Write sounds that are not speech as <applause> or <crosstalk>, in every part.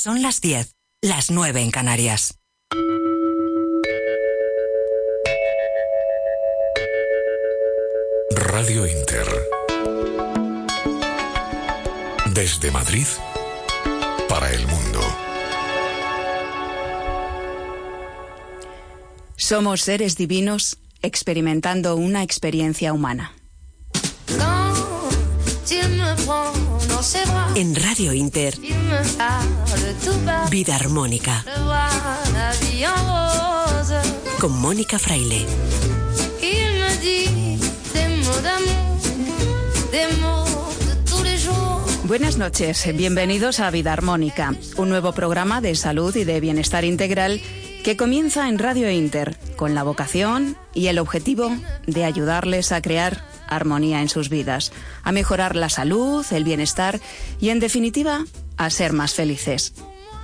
Son las 10, las 9 en Canarias. Radio Inter. Desde Madrid para el mundo. Somos seres divinos experimentando una experiencia humana. En Radio Inter, Vida Armónica. Con Mónica Fraile. Buenas noches, bienvenidos a Vida Armónica, un nuevo programa de salud y de bienestar integral que comienza en Radio Inter con la vocación y el objetivo de ayudarles a crear armonía en sus vidas, a mejorar la salud, el bienestar y, en definitiva, a ser más felices.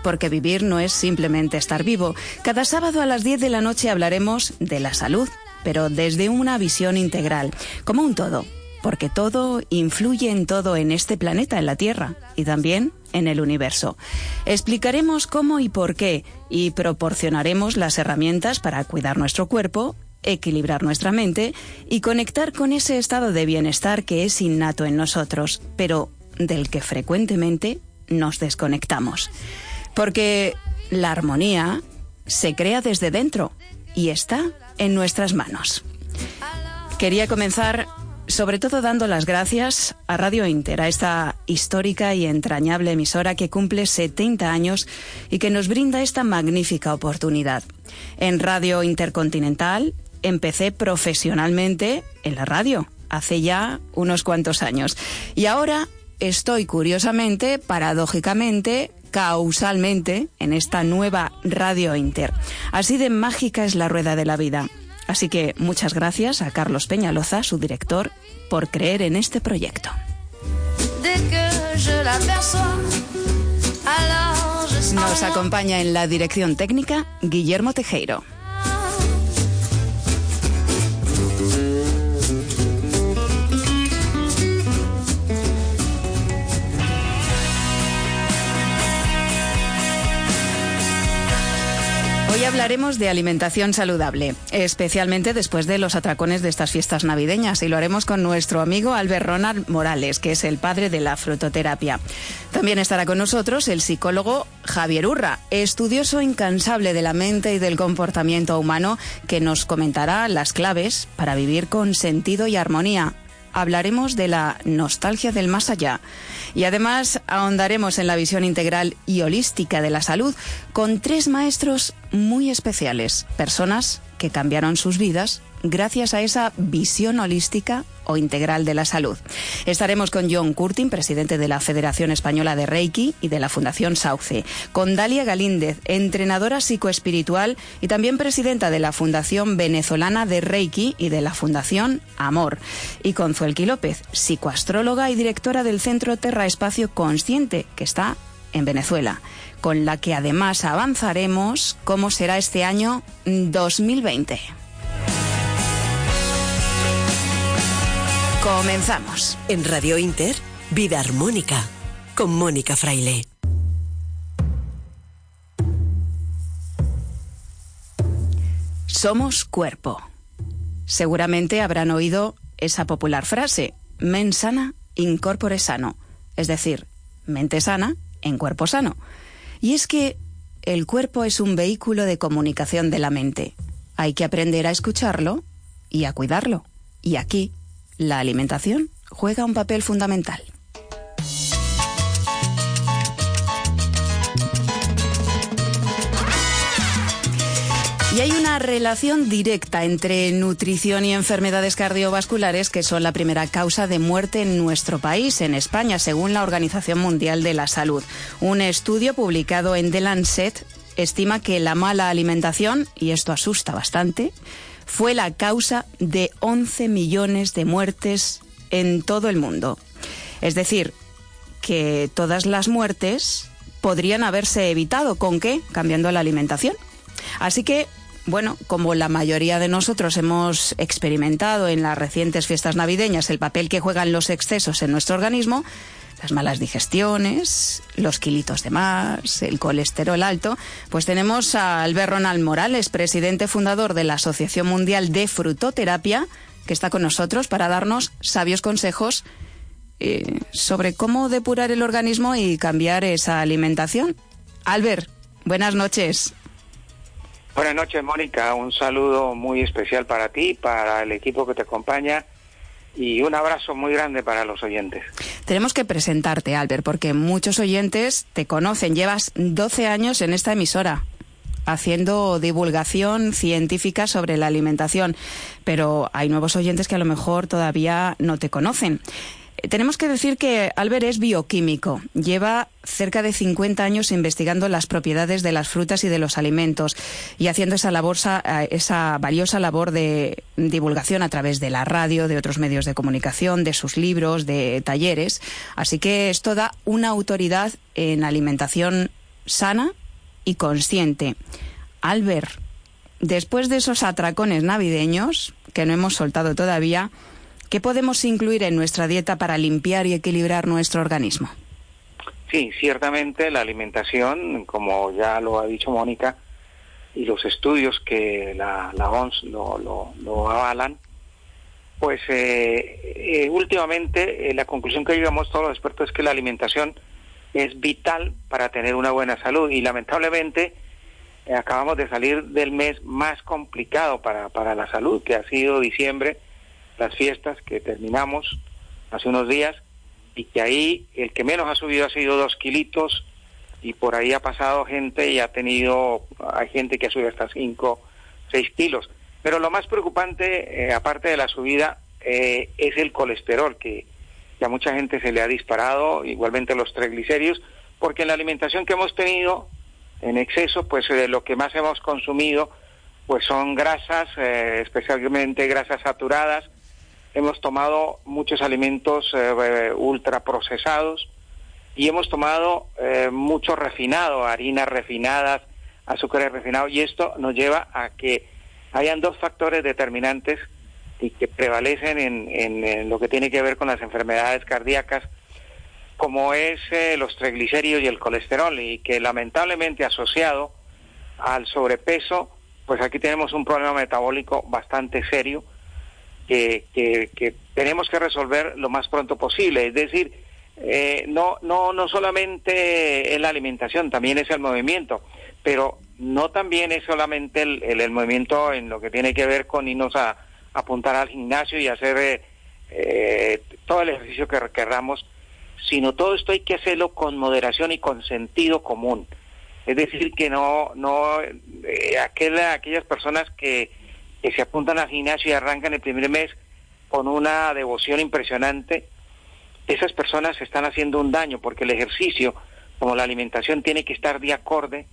Porque vivir no es simplemente estar vivo. Cada sábado a las 10 de la noche hablaremos de la salud, pero desde una visión integral, como un todo, porque todo influye en todo en este planeta, en la Tierra, y también en el universo. Explicaremos cómo y por qué, y proporcionaremos las herramientas para cuidar nuestro cuerpo equilibrar nuestra mente y conectar con ese estado de bienestar que es innato en nosotros, pero del que frecuentemente nos desconectamos. Porque la armonía se crea desde dentro y está en nuestras manos. Quería comenzar sobre todo dando las gracias a Radio Inter, a esta histórica y entrañable emisora que cumple 70 años y que nos brinda esta magnífica oportunidad. En Radio Intercontinental empecé profesionalmente en la radio, hace ya unos cuantos años. Y ahora estoy curiosamente, paradójicamente, causalmente, en esta nueva Radio Inter. Así de mágica es la rueda de la vida. Así que muchas gracias a Carlos Peñaloza, su director, por creer en este proyecto. Nos acompaña en la dirección técnica Guillermo Tejero. Hablaremos de alimentación saludable, especialmente después de los atracones de estas fiestas navideñas, y lo haremos con nuestro amigo Albert Ronald Morales, que es el padre de la frutoterapia. También estará con nosotros el psicólogo Javier Urra, estudioso incansable de la mente y del comportamiento humano, que nos comentará las claves para vivir con sentido y armonía hablaremos de la nostalgia del más allá y además ahondaremos en la visión integral y holística de la salud con tres maestros muy especiales, personas que cambiaron sus vidas gracias a esa visión holística o integral de la salud. Estaremos con John Curtin, presidente de la Federación Española de Reiki y de la Fundación Sauce, con Dalia Galíndez, entrenadora psicoespiritual y también presidenta de la Fundación Venezolana de Reiki y de la Fundación Amor, y con Zuelki López, psicoastróloga y directora del Centro Terra Espacio Consciente, que está en Venezuela, con la que además avanzaremos cómo será este año 2020. Comenzamos. En Radio Inter, Vida Armónica, con Mónica Fraile. Somos cuerpo. Seguramente habrán oído esa popular frase, men sana, incorpore sano, es decir, mente sana en cuerpo sano. Y es que el cuerpo es un vehículo de comunicación de la mente. Hay que aprender a escucharlo y a cuidarlo. Y aquí la alimentación juega un papel fundamental. Y hay una relación directa entre nutrición y enfermedades cardiovasculares que son la primera causa de muerte en nuestro país, en España, según la Organización Mundial de la Salud. Un estudio publicado en The Lancet estima que la mala alimentación, y esto asusta bastante, fue la causa de 11 millones de muertes en todo el mundo. Es decir, que todas las muertes podrían haberse evitado. ¿Con qué? Cambiando la alimentación. Así que, bueno, como la mayoría de nosotros hemos experimentado en las recientes fiestas navideñas el papel que juegan los excesos en nuestro organismo, las malas digestiones, los kilitos de más, el colesterol alto, pues tenemos a Albert Ronald Morales, presidente fundador de la Asociación Mundial de Frutoterapia, que está con nosotros para darnos sabios consejos eh, sobre cómo depurar el organismo y cambiar esa alimentación. Albert, buenas noches. Buenas noches, Mónica. Un saludo muy especial para ti, para el equipo que te acompaña y un abrazo muy grande para los oyentes. Tenemos que presentarte, Albert, porque muchos oyentes te conocen. Llevas 12 años en esta emisora haciendo divulgación científica sobre la alimentación, pero hay nuevos oyentes que a lo mejor todavía no te conocen. Tenemos que decir que Albert es bioquímico. Lleva cerca de 50 años investigando las propiedades de las frutas y de los alimentos y haciendo esa, labor, eh, esa valiosa labor de divulgación a través de la radio, de otros medios de comunicación, de sus libros, de talleres. Así que esto da una autoridad en alimentación sana y consciente. Albert, después de esos atracones navideños, que no hemos soltado todavía, ¿Qué podemos incluir en nuestra dieta para limpiar y equilibrar nuestro organismo? Sí, ciertamente la alimentación, como ya lo ha dicho Mónica, y los estudios que la, OMS lo, avalan, pues eh, eh, últimamente eh, la conclusión que llegamos todos los expertos es que la alimentación es vital para tener una buena salud y lamentablemente acabamos de salir del mes más complicado para, para la salud, que ha sido diciembre, las fiestas que terminamos hace unos días y que ahí el que menos ha subido ha sido dos kilitos y por ahí ha pasado gente y ha tenido, hay gente que ha subido hasta cinco, seis kilos. Pero lo más preocupante, eh, aparte de la subida, eh, es el colesterol, que, a mucha gente se le ha disparado, igualmente los triglicéridos, porque en la alimentación que hemos tenido en exceso, pues de lo que más hemos consumido, pues son grasas, eh, especialmente grasas saturadas, hemos tomado muchos alimentos eh, ultraprocesados y hemos tomado eh, mucho refinado, harinas refinadas, azúcares refinados, y esto nos lleva a que hayan dos factores determinantes y que prevalecen en, lo que tiene que ver con las enfermedades cardíacas, como es eh, los triglicéridos y el colesterol, y que lamentablemente asociado al sobrepeso, pues aquí tenemos un problema metabólico bastante serio que, que, tenemos que resolver lo más pronto posible. Es decir, eh, no, no, no solamente es la alimentación, también es el movimiento, pero no también es solamente el, el, movimiento en lo que tiene que ver con irnos a, apuntar al gimnasio y hacer eh, eh, todo el ejercicio que queramos, sino todo esto hay que hacerlo con moderación y con sentido común. Es decir, que no, no aquellas personas que que se apuntan al gimnasio y arrancan el primer mes con una devoción impresionante, esas personas están haciendo un daño porque el ejercicio, como la alimentación, tiene que estar de acorde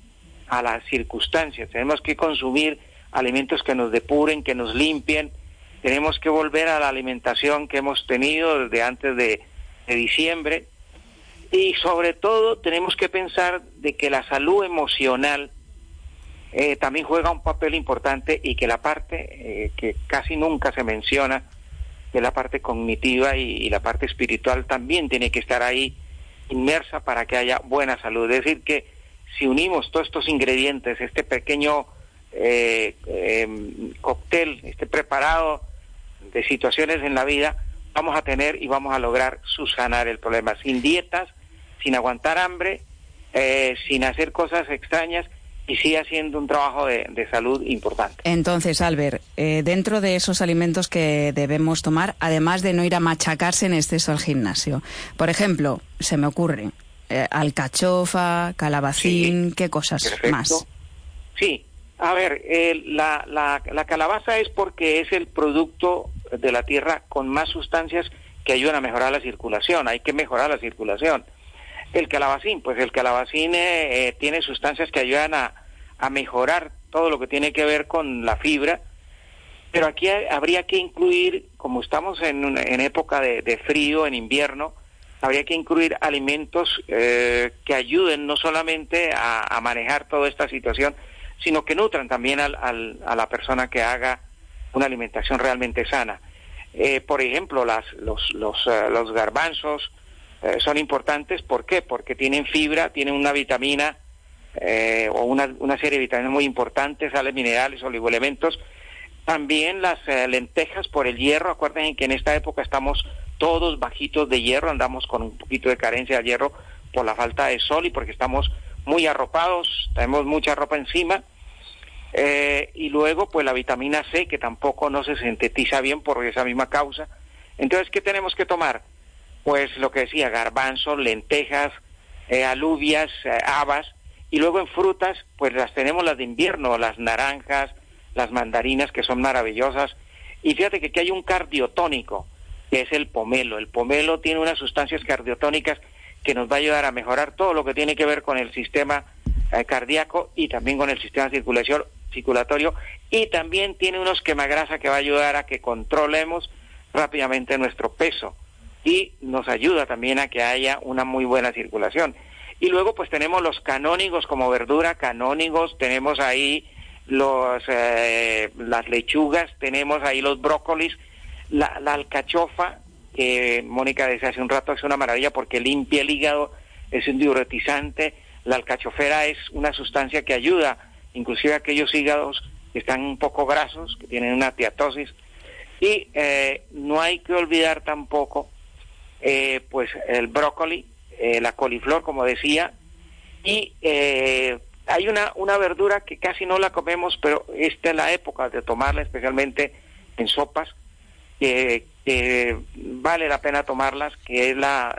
a las circunstancias. Tenemos que consumir alimentos que nos depuren, que nos limpien. Tenemos que volver a la alimentación que hemos tenido desde antes de, de diciembre. Y sobre todo tenemos que pensar de que la salud emocional eh, también juega un papel importante y que la parte eh, que casi nunca se menciona, de la parte cognitiva y, la parte espiritual también tiene que estar ahí inmersa para que haya buena salud. Es decir, que si unimos todos estos ingredientes, este pequeño eh, em, cóctel, este preparado de situaciones en la vida, vamos a tener y vamos a lograr subsanar el problema sin dietas, sin aguantar hambre, sin hacer cosas extrañas y sigue haciendo un trabajo de, salud importante. Entonces, Albert, eh, dentro de esos alimentos que debemos tomar, además de no ir a machacarse en exceso al gimnasio, por ejemplo, se me ocurre, eh, alcachofa, calabacín, ¿qué cosas más? Sí, a ver, la, la, la calabaza es porque es el producto de la tierra con más sustancias que ayudan a mejorar la circulación, hay que mejorar la circulación. El calabacín, pues el calabacín eh, tiene sustancias que ayudan a, mejorar todo lo que tiene que ver con la fibra, pero aquí habría que incluir, como estamos en, en época de, frío, en invierno, habría que incluir alimentos eh, que ayuden no solamente a, manejar toda esta situación, sino que nutran también al, a la persona que haga una alimentación realmente sana. Eh, por ejemplo, las, los, eh, los garbanzos, eh, son importantes. ¿Por qué? Porque tienen fibra, tienen una vitamina eh, o una, una, serie de vitaminas muy importantes, sales minerales, oligoelementos. También las eh, lentejas por el hierro. Acuérdense que en esta época estamos todos bajitos de hierro, andamos con un poquito de carencia de hierro por la falta de sol y porque estamos muy arropados, tenemos mucha ropa encima. Eh, y luego, pues la vitamina C, que tampoco no se sintetiza bien por esa misma causa. Entonces, ¿qué tenemos que tomar? Pues lo que decía, garbanzos, lentejas, eh, alubias, eh, habas, y luego en frutas, pues las tenemos las de invierno, las naranjas, las mandarinas, que son maravillosas. Y fíjate que aquí hay un cardiotónico, que es el pomelo. El pomelo tiene unas sustancias cardiotónicas que nos va a ayudar a mejorar todo lo que tiene que ver con el sistema eh, cardíaco y también con el sistema circulación, circulatorio y también tiene unos quemagrasa que va a ayudar a que controlemos rápidamente nuestro peso y nos ayuda también a que haya una muy buena circulación. Y luego pues tenemos los canónigos como verdura, canónigos, tenemos ahí los eh, las lechugas, tenemos ahí los brócolis, la, la alcachofa, que Mónica decía hace un rato es una maravilla porque limpia el hígado, es un diuretizante, la alcachofera es una sustancia que ayuda inclusive a aquellos hígados que están un poco grasos, que tienen una tiatosis, y eh, no hay que olvidar tampoco eh, pues el brócoli, eh, la coliflor, como decía, y hay una, una verdura que casi no la comemos, pero esta es la época de tomarla, especialmente en sopas, que, vale la pena tomarlas, que es la,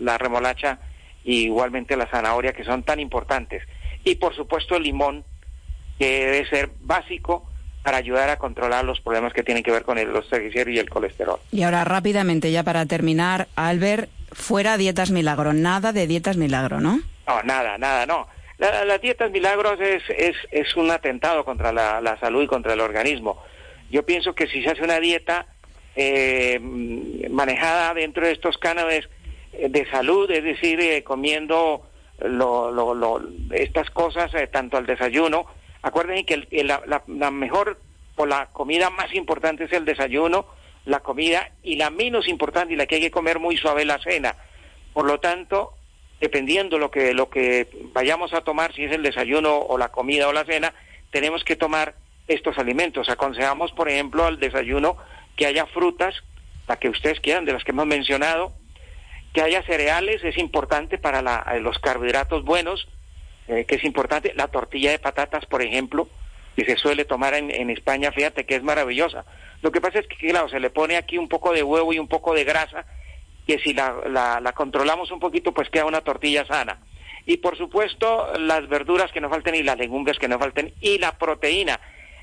la remolacha y igualmente la zanahoria, que son tan importantes. Y por supuesto el limón, que debe ser básico para ayudar a controlar los problemas que tienen que ver con el, los triglicéridos y el colesterol. Y ahora rápidamente, ya para terminar, Albert, fuera dietas milagro, nada de dietas milagro, ¿no? No, nada, nada, no. las dietas milagros es, es, es un atentado contra la, la, salud y contra el organismo. Yo pienso que si se hace una dieta eh, manejada dentro de estos cánones eh, de salud, es decir, eh, comiendo lo, lo, lo, estas cosas, eh, tanto al desayuno, acuérdense que la, mejor o la comida más importante es el desayuno, la comida, y la menos importante y la que hay que comer muy suave la cena. Por lo tanto, dependiendo lo que, lo que vayamos a tomar, si es el desayuno o la comida o la cena, tenemos que tomar estos alimentos. Aconsejamos, por ejemplo, al desayuno que haya frutas, la que ustedes quieran, de las que hemos mencionado, que haya cereales, es importante para la, los carbohidratos buenos, eh, que es importante, la tortilla de patatas, por ejemplo, que se suele tomar en, en, España, fíjate que es maravillosa. Lo que pasa es que, claro, se le pone aquí un poco de huevo y un poco de grasa, que si la, la, la controlamos un poquito, pues queda una tortilla sana. Y por supuesto, las verduras que no falten y las legumbres que no falten y la proteína.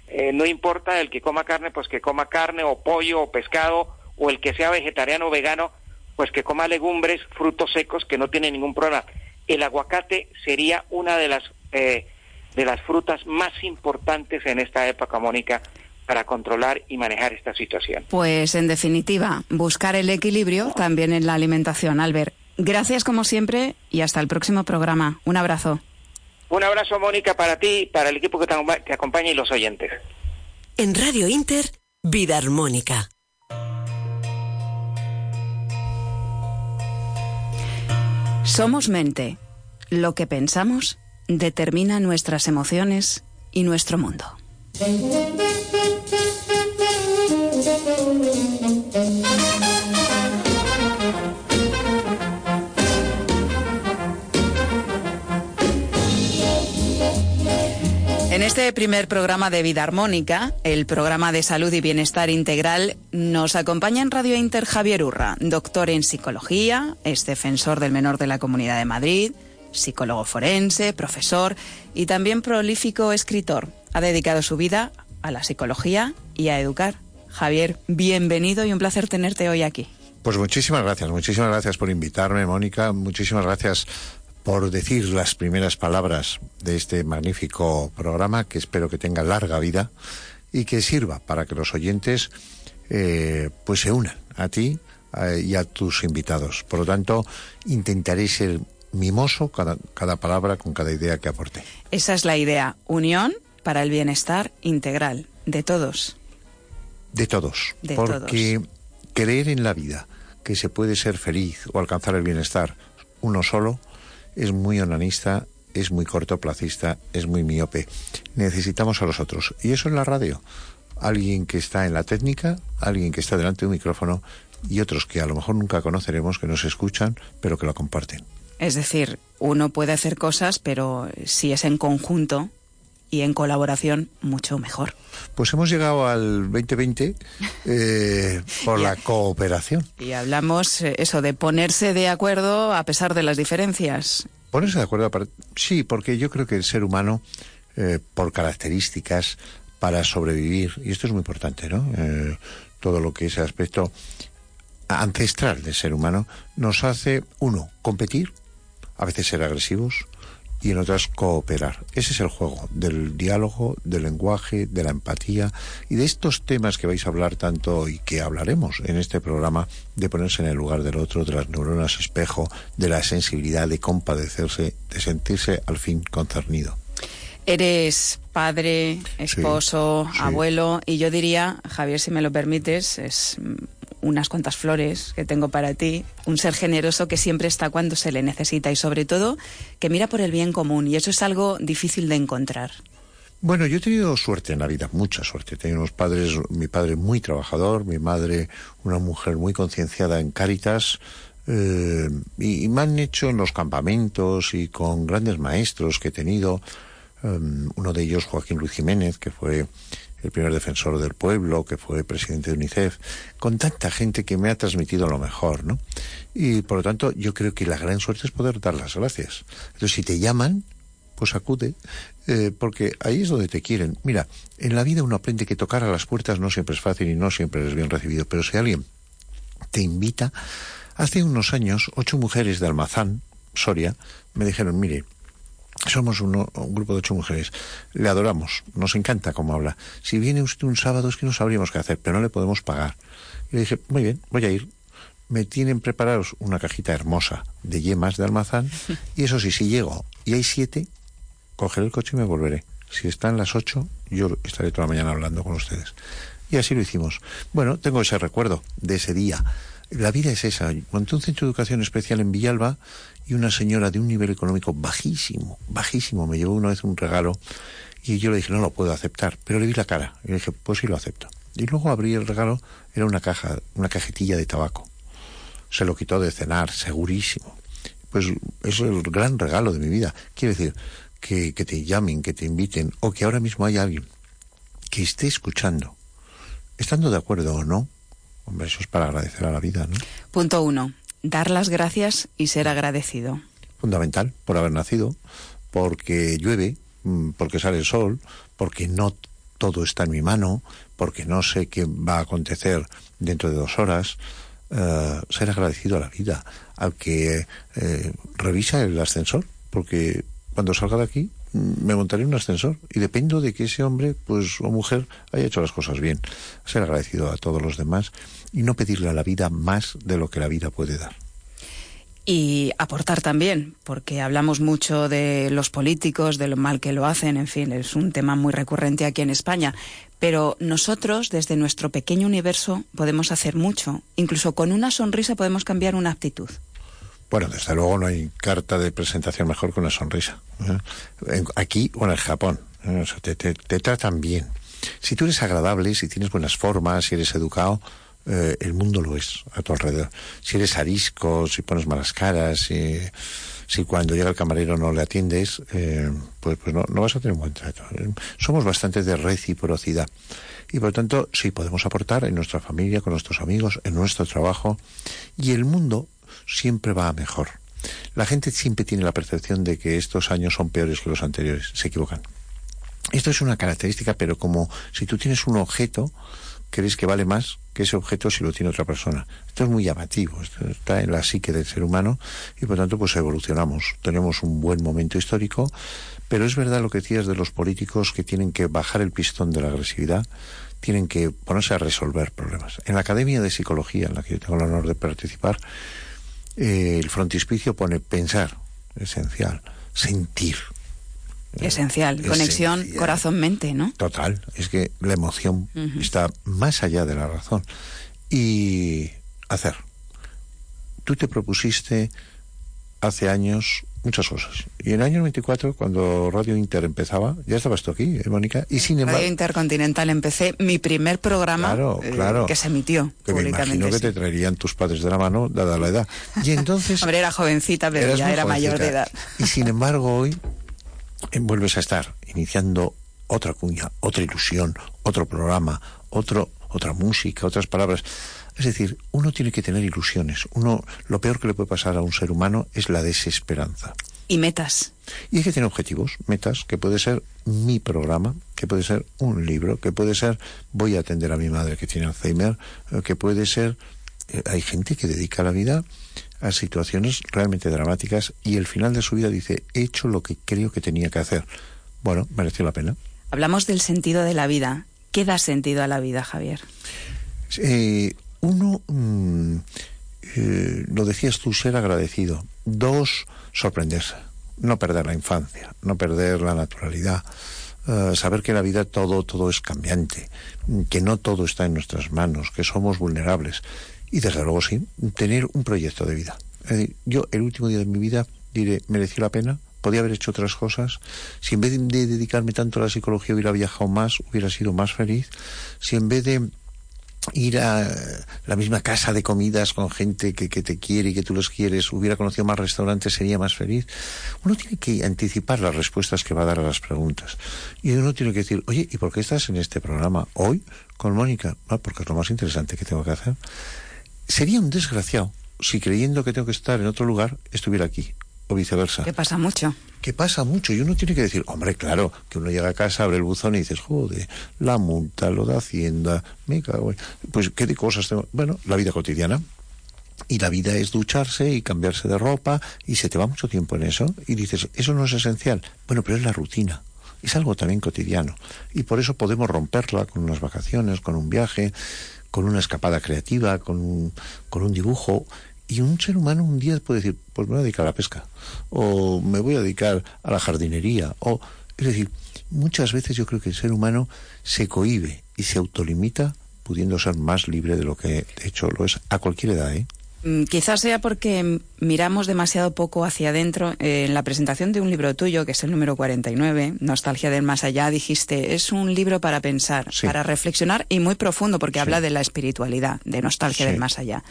Eh, no importa el que coma carne, pues que coma carne o pollo o pescado o el que sea vegetariano o vegano, pues que coma legumbres, frutos secos, que no tiene ningún problema. El aguacate sería una de las eh, de las frutas más importantes en esta época, Mónica, para controlar y manejar esta situación. Pues en definitiva, buscar el equilibrio también en la alimentación, Albert. Gracias como siempre y hasta el próximo programa. Un abrazo. Un abrazo, Mónica, para ti, para el equipo que te acompaña y los oyentes. En Radio Inter, Vida Armónica. Somos mente. Lo que pensamos determina nuestras emociones y nuestro mundo. Este primer programa de Vida Armónica, el programa de salud y bienestar integral, nos acompaña en Radio Inter Javier Urra, doctor en psicología, es defensor del menor de la Comunidad de Madrid, psicólogo forense, profesor y también prolífico escritor. Ha dedicado su vida a la psicología y a educar. Javier, bienvenido y un placer tenerte hoy aquí. Pues muchísimas gracias, muchísimas gracias por invitarme, Mónica, muchísimas gracias por decir las primeras palabras de este magnífico programa que espero que tenga larga vida y que sirva para que los oyentes eh, pues se unan a ti eh, y a tus invitados. Por lo tanto, intentaré ser mimoso cada, cada palabra con cada idea que aporte. Esa es la idea, unión para el bienestar integral de todos. De todos. De porque todos. creer en la vida, que se puede ser feliz o alcanzar el bienestar uno solo, es muy onanista, es muy cortoplacista, es muy miope. Necesitamos a los otros. Y eso en la radio. Alguien que está en la técnica, alguien que está delante de un micrófono y otros que a lo mejor nunca conoceremos, que nos escuchan, pero que lo comparten. Es decir, uno puede hacer cosas, pero si es en conjunto y en colaboración, mucho mejor. Pues hemos llegado al 2020 eh, <laughs> por la cooperación. Y hablamos eh, eso de ponerse de acuerdo a pesar de las diferencias. Ponerse de acuerdo, sí, porque yo creo que el ser humano, eh, por características, para sobrevivir, y esto es muy importante, ¿no? todo lo que es el aspecto ancestral del ser humano, nos hace, uno, competir, a veces ser agresivos, y en otras cooperar. Ese es el juego del diálogo, del lenguaje, de la empatía y de estos temas que vais a hablar tanto y que hablaremos en este programa de ponerse en el lugar del otro, de las neuronas espejo, de la sensibilidad, de compadecerse, de sentirse al fin concernido. Eres padre, esposo, abuelo y yo diría, Javier, si me lo permites, es unas cuantas flores que tengo para ti, un ser generoso que siempre está cuando se le necesita y sobre todo que mira por el bien común y eso es algo difícil de encontrar. Bueno, yo he tenido suerte en la vida, mucha suerte. He tenido unos padres, mi padre muy trabajador, mi madre una mujer muy concienciada en Cáritas, eh, y, me han hecho en los campamentos y con grandes maestros que he tenido, eh, uno de ellos Joaquín Luis Jiménez, que fue el primer defensor del pueblo, que fue presidente de UNICEF, con tanta gente que me ha transmitido lo mejor, ¿no? Y por lo tanto, yo creo que la gran suerte es poder dar las gracias. Entonces, si te llaman, pues acude, eh, porque ahí es donde te quieren. Mira, en la vida uno aprende que tocar a las puertas no siempre es fácil y no siempre es bien recibido, pero si alguien te invita, hace unos años, ocho mujeres de Almazán, Soria, me dijeron, mire, somos un grupo de ocho mujeres. Le adoramos, nos encanta cómo habla. Si viene usted un sábado es que no sabríamos qué hacer, pero no le podemos pagar. Y le dije, muy bien, voy a ir. Me tienen preparados una cajita hermosa de yemas de almazán. <laughs> Y eso sí, si llego y hay siete, cogeré el coche y me volveré. Si están las ocho, yo estaré toda la mañana hablando con ustedes. Y así lo hicimos. Bueno, tengo ese recuerdo de ese día. La vida es esa. Monté un centro de educación especial en Villalba y una señora de un nivel económico bajísimo, bajísimo, me llevó una vez un regalo y yo le dije, no lo puedo aceptar, pero le vi la cara y le dije, pues sí lo acepto. Y luego abrí el regalo, era una caja, una cajetilla de tabaco. Se lo quitó de cenar, segurísimo. Pues es el gran regalo de mi vida. Quiere decir, que, que te llamen, que te inviten, o que ahora mismo haya alguien que esté escuchando, estando de acuerdo o no, hombre, eso es para agradecer a la vida, ¿no? Punto uno dar las gracias y ser agradecido. Fundamental, por haber nacido, porque llueve, mm, porque sale el sol, porque no todo está en mi mano, porque no sé qué va a acontecer dentro de dos horas. Eh, ser agradecido a la vida, al que eh, revisa el ascensor, porque cuando salga de aquí mm, me montaré en un ascensor y dependo de que ese hombre pues o mujer haya hecho las cosas bien. Ser agradecido a todos los demás y no pedirle a la vida más de lo que la vida puede dar. Y aportar también, porque hablamos mucho de los políticos, de lo mal que lo hacen, en fin, es un tema muy recurrente aquí en España. Pero nosotros, desde nuestro pequeño universo, podemos hacer mucho. Incluso con una sonrisa podemos cambiar una actitud. Bueno, desde luego no hay carta de presentación mejor que una sonrisa. ¿eh? Aquí o en el Japón. ¿eh? te, te tratan bien. Si tú eres agradable, si tienes buenas formas, si eres educado, eh, el mundo lo es a tu alrededor. Si eres arisco, si pones malas caras, si, cuando llega el camarero no le atiendes, eh, pues, pues no, vas a tener un buen trato. Somos bastante de reciprocidad. Y por lo tanto, sí podemos aportar en nuestra familia, con nuestros amigos, en nuestro trabajo. Y el mundo siempre va mejor. La gente siempre tiene la percepción de que estos años son peores que los anteriores. Se equivocan. Esto es una característica, pero como si tú tienes un objeto, crees que vale más que ese objeto si lo tiene otra persona. Esto es muy llamativo, está en la psique del ser humano y por tanto pues evolucionamos. Tenemos un buen momento histórico, pero es verdad lo que decías de los políticos que tienen que bajar el pistón de la agresividad, tienen que ponerse a resolver problemas. En la Academia de Psicología, en la que yo tengo el honor de participar, eh, el frontispicio pone pensar, esencial, sentir, Esencial, conexión corazón-mente, ¿no? Total, es que la emoción está más allá de la razón. Y hacer. tú te propusiste hace años muchas cosas. Y en el año 24, cuando Radio Inter empezaba, ya estabas tú aquí, ¿eh, Mónica, y sin embargo... Radio Intercontinental empecé mi primer programa Claro, eh, claro. que se emitió que me públicamente. imagino que te traerían tus padres de la mano, dada la edad. Y entonces... <laughs> Hombre, era jovencita, pero ya era mayor de edad. Y sin embargo, hoy vuelves a estar iniciando otra cuña, otra ilusión, otro programa, otro, otra música, otras palabras. Es decir, uno tiene que tener ilusiones. Uno, lo peor que le puede pasar a un ser humano es la desesperanza. Y metas. Y hay que tener objetivos, metas, que puede ser mi programa, que puede ser un libro, que puede ser voy a atender a mi madre que tiene Alzheimer, eh, que puede ser hay gente que dedica la vida a situaciones realmente dramáticas y el final de su vida dice he hecho lo que creo que tenía que hacer. Bueno, mereció la pena. Hablamos del sentido de la vida. ¿Qué da sentido a la vida, Javier? Eh, uno, mm, eh, lo decías tú, ser agradecido. Dos, sorprenderse. No perder la infancia, no perder la naturalidad. eh, saber que en la vida todo, todo es cambiante, que no todo está en nuestras manos, que somos vulnerables. Y desde luego sí, tener un proyecto de vida. Yo el último día de mi vida diré, mereció la pena, podía haber hecho otras cosas. Si en vez de dedicarme tanto a la psicología hubiera viajado más, hubiera sido más feliz. Si en vez de ir a la misma casa de comidas con gente que, que te quiere y que tú los quieres, hubiera conocido más restaurantes, sería más feliz. Uno tiene que anticipar las respuestas que va a dar a las preguntas. Y uno tiene que decir, oye, ¿y por qué estás en este programa hoy con Mónica? Ah, porque es lo más interesante que tengo que hacer. Sería un desgraciado si creyendo que tengo que estar en otro lugar, estuviera aquí, o viceversa Que pasa mucho. que pasa mucho y uno tiene que decir, hombre, claro, que uno llega a casa, abre el buzón y dices, joder, la multa, lo de Hacienda, me cago en... Pues, ¿qué de cosas tengo? Bueno, la vida cotidiana. Y la vida es ducharse y cambiarse de ropa y se te va mucho tiempo en eso y dices, eso no es esencial. Bueno, pero es la rutina. Es algo también cotidiano. Y por eso podemos romperla con unas vacaciones, con un viaje, con una escapada creativa, con un, con un dibujo. Y un ser humano un día puede decir, pues me voy a dedicar a la pesca, o me voy a dedicar a la jardinería, o es decir, muchas veces yo creo que el ser humano se cohíbe y se autolimita pudiendo ser más libre de lo que de hecho lo es a cualquier edad, ¿eh? Mm, Quizás sea porque miramos demasiado poco hacia adentro. Eh, en la presentación de un libro tuyo, que es el número 49, Nostalgia del Más Allá, dijiste, es un libro para pensar, Sí. para reflexionar y muy profundo, porque Sí. habla de la espiritualidad, de Nostalgia Sí. del Más Allá.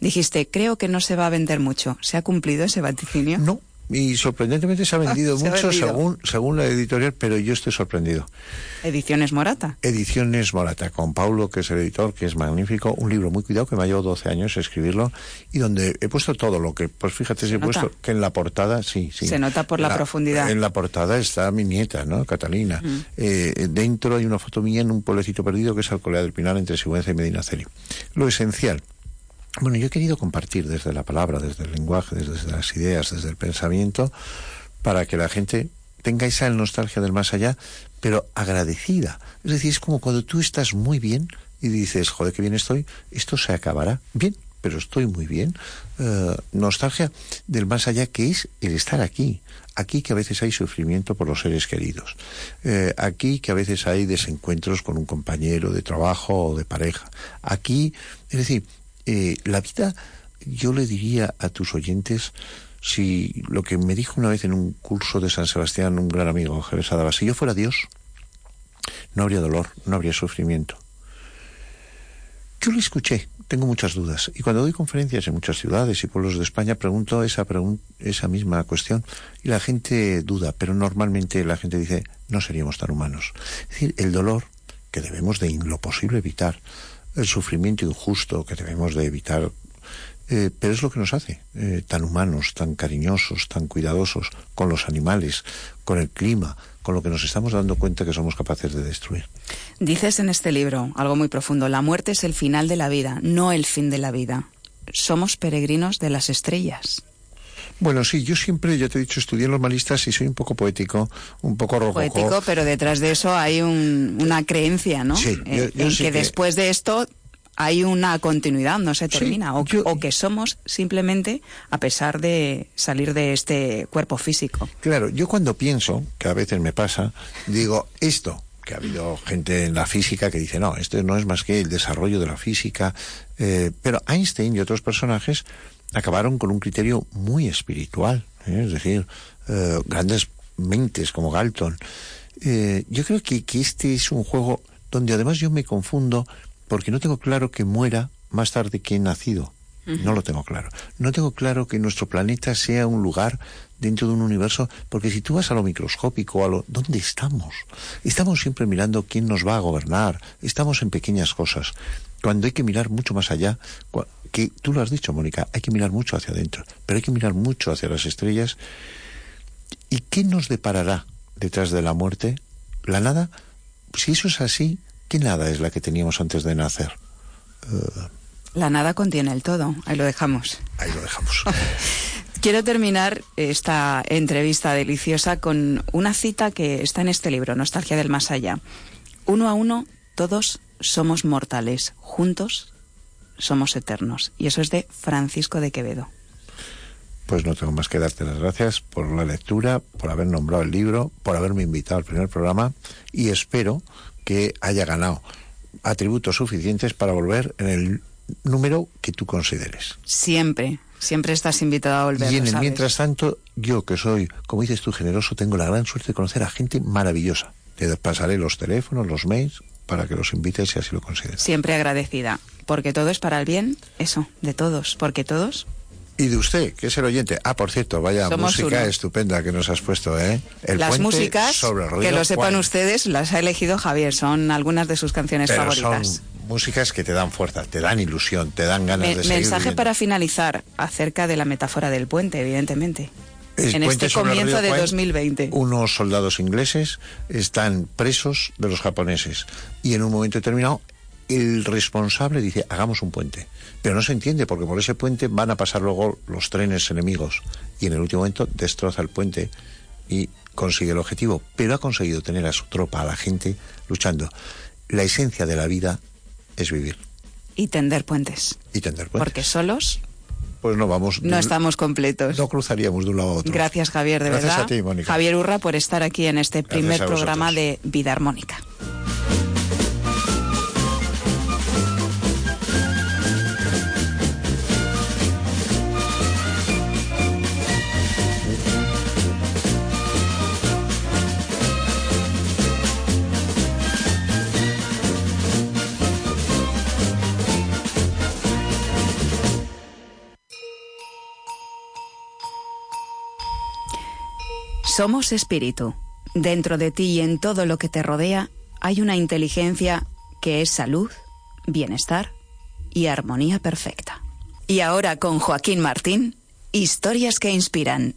Dijiste, creo que no se va a vender mucho. ¿Se ha cumplido ese vaticinio? No, y sorprendentemente se ha <laughs> vendido Se ha mucho vendido. según según la editorial, pero yo estoy sorprendido. Ediciones Morata. Ediciones Morata, con Paulo, que es el editor, que es magnífico, un libro muy cuidado, que me ha llevado 12 años escribirlo, y donde he puesto todo lo que, pues fíjate, si he nota. puesto que en la portada, sí, sí. Se nota por la profundidad. En la portada está mi nieta, ¿no? Catalina. Eh, dentro hay una foto mía en un pueblecito perdido que es Alcolea del Pinar, entre Sigüenza y Medinaceli. Lo esencial. Bueno, yo he querido compartir desde la palabra, desde el lenguaje, desde las ideas, desde el pensamiento, para que la gente tenga esa nostalgia del más allá, pero agradecida. Es decir, es como cuando tú estás muy bien y dices, joder, qué bien estoy, esto se acabará. Bien, pero estoy muy bien. Eh, nostalgia del más allá, que es el estar aquí. Aquí que a veces hay sufrimiento por los seres queridos. Eh, aquí que a veces hay desencuentros con un compañero de trabajo o de pareja. Aquí, es decir, eh, la vida, yo le diría a tus oyentes, si lo que me dijo una vez en un curso de San Sebastián un gran amigo, Jerez Adaba, si yo fuera Dios, no habría dolor, no habría sufrimiento. Yo le escuché, tengo muchas dudas, y cuando doy conferencias en muchas ciudades y pueblos de España pregunto esa, esa misma cuestión y la gente duda, pero normalmente la gente dice, no seríamos tan humanos. Es decir, el dolor que debemos de lo posible evitar, el sufrimiento injusto que debemos de evitar eh, pero es lo que nos hace eh, tan humanos, tan cariñosos, tan cuidadosos con los animales, con el clima, con lo que nos estamos dando cuenta que somos capaces de destruir. Dices en este libro algo muy profundo, la muerte es el final de la vida, no el fin de la vida. Somos peregrinos de las estrellas. Bueno, sí, yo siempre, ya te he dicho, estudié en los malistas y soy un poco poético, un poco rococó. Poético, pero detrás de eso hay un- una creencia, ¿no? Sí, Eh, yo- yo en sí que, que- después de esto hay una continuidad, no se Sí, termina. o, yo- o que somos simplemente a pesar de salir de este cuerpo físico. Claro, yo cuando pienso, que a veces me pasa, digo, esto, que ha habido gente en la física que dice, no, esto no es más que el desarrollo de la física, eh, pero Einstein y otros personajes acabaron con un criterio muy espiritual, ¿eh? es decir, eh, grandes mentes como Galton. Eh, yo creo que, que este es un juego donde además yo me confundo porque no tengo claro que muera más tarde que he nacido. No lo tengo claro. No tengo claro que nuestro planeta sea un lugar dentro de un universo, porque si tú vas a lo microscópico, a lo ¿dónde estamos? Estamos siempre mirando quién nos va a gobernar. Estamos en pequeñas cosas. Cuando hay que mirar mucho más allá, que tú lo has dicho, Mónica, hay que mirar mucho hacia adentro, pero hay que mirar mucho hacia las estrellas. ¿Y qué nos deparará detrás de la muerte? ¿La nada? Si eso es así, ¿qué nada es la que teníamos antes de nacer? Uh, la nada contiene el todo. Ahí lo dejamos. Ahí lo dejamos. <laughs> Quiero terminar esta entrevista deliciosa con una cita que está en este libro, Nostalgia del Más Allá. Uno a uno, todos somos mortales. Juntos somos eternos. Y eso es de Francisco de Quevedo. Pues no tengo más que darte las gracias por la lectura, por haber nombrado el libro, por haberme invitado al primer programa y espero que haya ganado atributos suficientes para volver en el número que tú consideres. Siempre, siempre estás invitado a volver. Y en el mientras tanto, yo que soy, como dices tú, generoso, tengo la gran suerte de conocer a gente maravillosa. Te pasaré los teléfonos, los mails, para que los invites si así lo consideres. Siempre agradecida, porque todo es para el bien, eso, de todos, porque todos y de usted, que es el oyente. Ah, por cierto, vaya música estupenda que nos has puesto, ¿eh? las músicas, que lo sepan ustedes, las ha elegido Javier, son algunas de sus canciones favoritas músicas que te dan fuerza, te dan ilusión, te dan ganas de seguir Mensaje para finalizar acerca de la metáfora del puente, evidentemente. En este comienzo de 2020. Unos soldados ingleses están presos de los japoneses y en un momento determinado el responsable dice, hagamos un puente. Pero no se entiende porque por ese puente van a pasar luego los trenes enemigos y en el último momento destroza el puente y consigue el objetivo. Pero ha conseguido tener a su tropa, a la gente, luchando. La esencia de la vida es vivir. Y tender puentes. Y tender puentes. Porque solos pues no vamos. No estamos completos. No cruzaríamos de un lado a otro. Gracias, Javier, de Gracias verdad. A ti, Mónica. Javier Urra, por estar aquí en este primer programa de Vida Armónica. Somos espíritu. Dentro de ti y en todo lo que te rodea hay una inteligencia que es salud, bienestar y armonía perfecta. Y ahora con Joaquín Martín, historias que inspiran.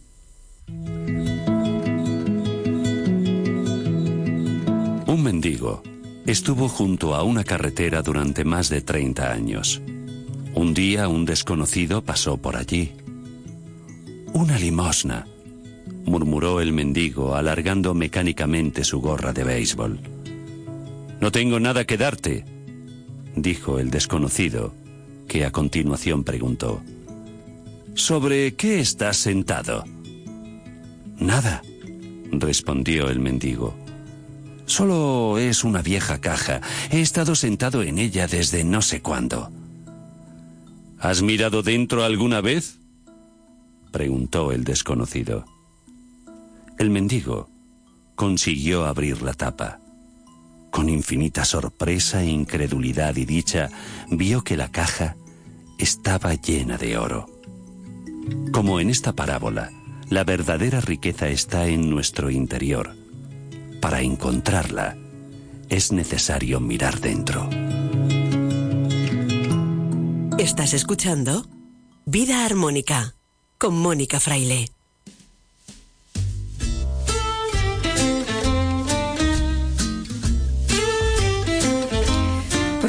Un mendigo estuvo junto a una carretera durante más de 30 años. Un día un desconocido pasó por allí. Una limosna, murmuró el mendigo, alargando mecánicamente su gorra de béisbol. No tengo nada que darte, dijo el desconocido, que a continuación preguntó. ¿Sobre qué estás sentado? Nada, respondió el mendigo. Solo es una vieja caja. He estado sentado en ella desde no sé cuándo. ¿Has mirado dentro alguna vez? preguntó el desconocido. El mendigo consiguió abrir la tapa. Con infinita sorpresa, incredulidad y dicha, vio que la caja estaba llena de oro. Como en esta parábola, la verdadera riqueza está en nuestro interior. Para encontrarla, es necesario mirar dentro. Estás escuchando Vida Armónica con Mónica Fraile.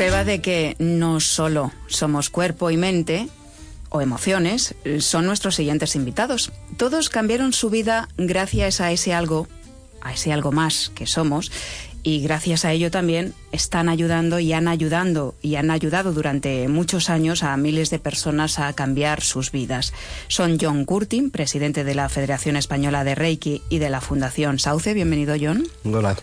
Prueba de que no solo somos cuerpo y mente o emociones, son nuestros siguientes invitados. Todos cambiaron su vida gracias a ese algo, a ese algo más que somos, y gracias a ello también están ayudando y han ayudando y han ayudado durante muchos años a miles de personas a cambiar sus vidas. Son John Curtin, presidente de la Federación Española de Reiki y de la Fundación Sauce. Bienvenido, John. Hola.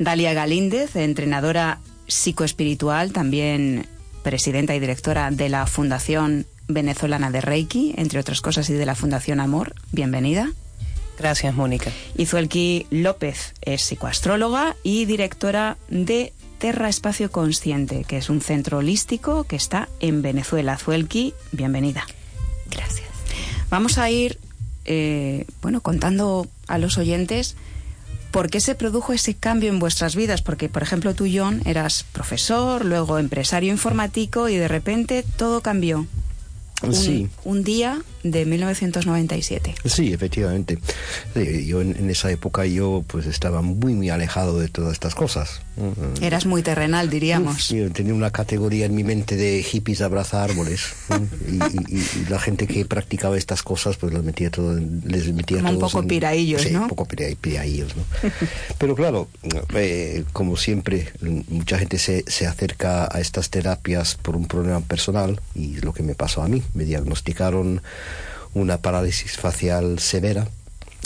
Dalia Galíndez, entrenadora psicoespiritual, también presidenta y directora de la Fundación venezolana de Reiki, entre otras cosas, y de la Fundación Amor. Bienvenida. Gracias, Mónica. Y Zuelki López es psicoastróloga y directora de Terra Espacio Consciente, que es un centro holístico que está en Venezuela. Zuelki, bienvenida. Gracias. Vamos a ir, eh, bueno, contando a los oyentes por qué se produjo ese cambio en vuestras vidas. Porque, por ejemplo, tú, John, eras profesor, luego empresario informático y de repente todo cambió. Un, Sí. un día de 1997. Sí, efectivamente. Sí, yo en, en esa época yo pues estaba muy muy alejado de todas estas cosas. Mm, Eras muy terrenal, diríamos. Yo tenía una categoría en mi mente de hippies abraza árboles ¿no? y, y- y- y la gente que practicaba estas cosas pues las metía todo les metía Como un poco en- piraillos, sí, ¿no? un poco pira- piraillos, ¿no? Pero claro, eh, como siempre, mucha gente se, se acerca a estas terapias por un problema personal y es lo que me pasó a mí. Me diagnosticaron una parálisis facial severa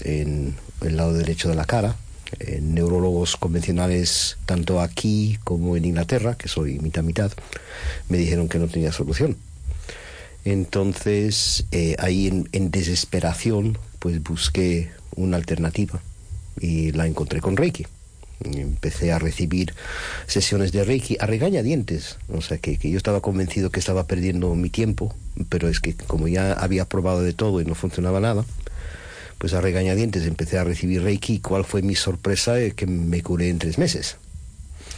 en el lado derecho de la cara. Eh, neurólogos convencionales, tanto aquí como en Inglaterra, que soy mitad mitad, me dijeron que no tenía solución. Entonces, eh, ahí en, en desesperación, pues busqué una alternativa y la encontré con Reiki. Empecé a recibir sesiones de Reiki a regañadientes. O sea, que, yo estaba convencido que estaba perdiendo mi tiempo, pero es que como ya había probado de todo y no funcionaba nada, pues a regañadientes empecé a recibir Reiki. ¿Y ¿Cuál fue mi sorpresa? Que me curé en tres meses.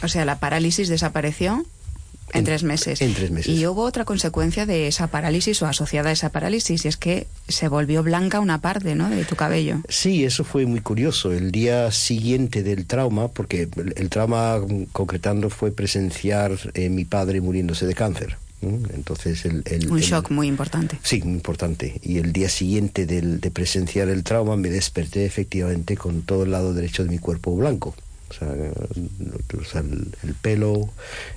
O sea, la parálisis desapareció en, En- tres meses. en tres meses. Y hubo otra consecuencia de esa parálisis o asociada a esa parálisis, y es que se volvió blanca una parte, ¿no?, de tu cabello. Sí, eso fue muy curioso. El día siguiente del trauma, porque el, el trauma concretando fue presenciar eh, mi padre muriéndose de cáncer. Entonces el, el- Un el- shock muy importante. Sí, muy importante. Y el día siguiente del- de presenciar el trauma me desperté efectivamente con todo el lado derecho de mi cuerpo blanco. O sea, o sea, el, el pelo,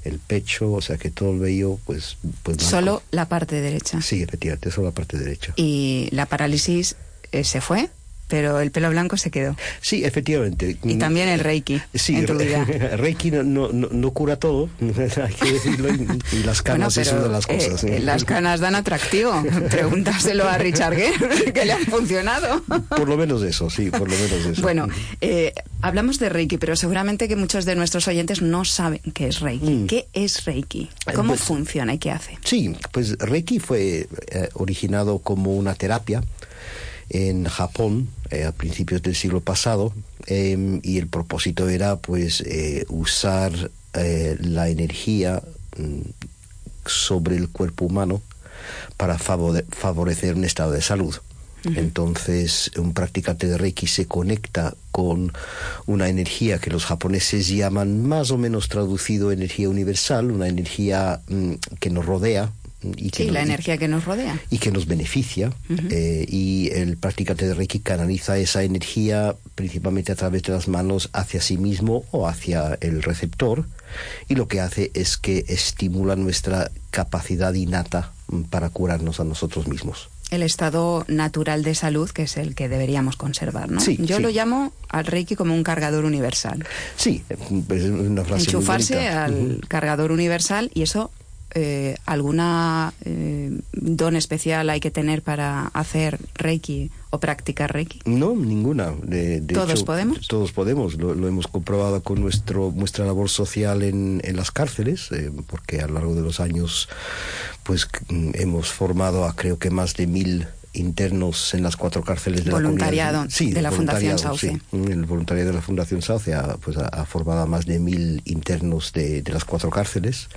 el pecho, o sea que todo el vello, pues, pues blanco. Solo la parte derecha. Sí, efectivamente, solo la parte derecha. Y la parálisis eh, se fue, pero el pelo blanco se quedó. Sí, efectivamente. Y también el Reiki Sí, en tu vida. <laughs> Reiki no, no, no- cura todo, <laughs> hay que decirlo, y, las canas Bueno, es una pero, de las cosas. eh, ¿eh? las canas dan atractivo. <laughs> Pregúntaselo a Richard Gere, que le han funcionado. Por lo menos eso, sí, por lo menos eso. Bueno, eh, hablamos de Reiki, pero seguramente que muchos de nuestros oyentes no saben qué es Reiki. Mm. ¿Qué es Reiki? ¿Cómo Pues- funciona y qué hace? Sí, pues Reiki fue originado como una terapia en Japón eh, a principios del siglo pasado em, y el propósito era pues eh, usar eh, la energía mm, sobre el cuerpo humano para favore- favorecer un estado de salud. Entonces, un practicante de Reiki se conecta con una energía que los japoneses llaman más o menos traducido energía universal, una energía mm, que nos rodea. Y que Sí, la nos- energía que nos rodea. y que nos beneficia eh, y el practicante de Reiki canaliza esa energía principalmente a través de las manos hacia sí mismo o hacia el receptor y lo que hace es que estimula nuestra capacidad innata mm, para curarnos a nosotros mismos. El estado natural de salud, que es el que deberíamos conservar, ¿no? Sí, Yo sí. lo llamo al Reiki como un cargador universal. Sí, eh, es una frase muy Enchufarse bonita. al Ujú. cargador universal y eso, eh, ¿alguna eh, don especial hay que tener para hacer Reiki o practicar Reiki? No, ninguna. De, de ¿Todos hecho, podemos? Todos podemos. Lo, lo hemos comprobado con nuestro, nuestra labor social en, en las cárceles, eh, porque a lo largo de los años pues mm, hemos formado a creo que más de mil internos en las cuatro cárceles de Voluntariado la. Sí, de la Fundación Sauce. sí. El voluntariado de la Fundación Sauce ha, pues, ha, formado a más de mil internos de, de las cuatro cárceles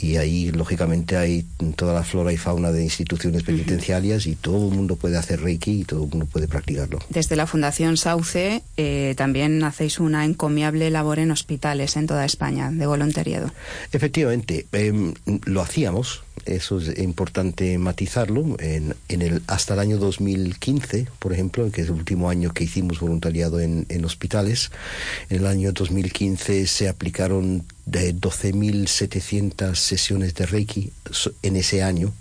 y ahí lógicamente hay toda la flora y fauna de instituciones penitenciarias y todo el mundo puede hacer Reiki y todo el mundo puede practicarlo. Desde la Fundación Sauce eh, también hacéis una encomiable labor en hospitales en toda España de voluntariado. Efectivamente, em, lo hacíamos, eso es importante matizarlo, en, en el, hasta el año 2015, por ejemplo, que es el último año que hicimos voluntariado en, en hospitales, en el año 2015 se aplicaron de 12.700 sesiones de Reiki en ese año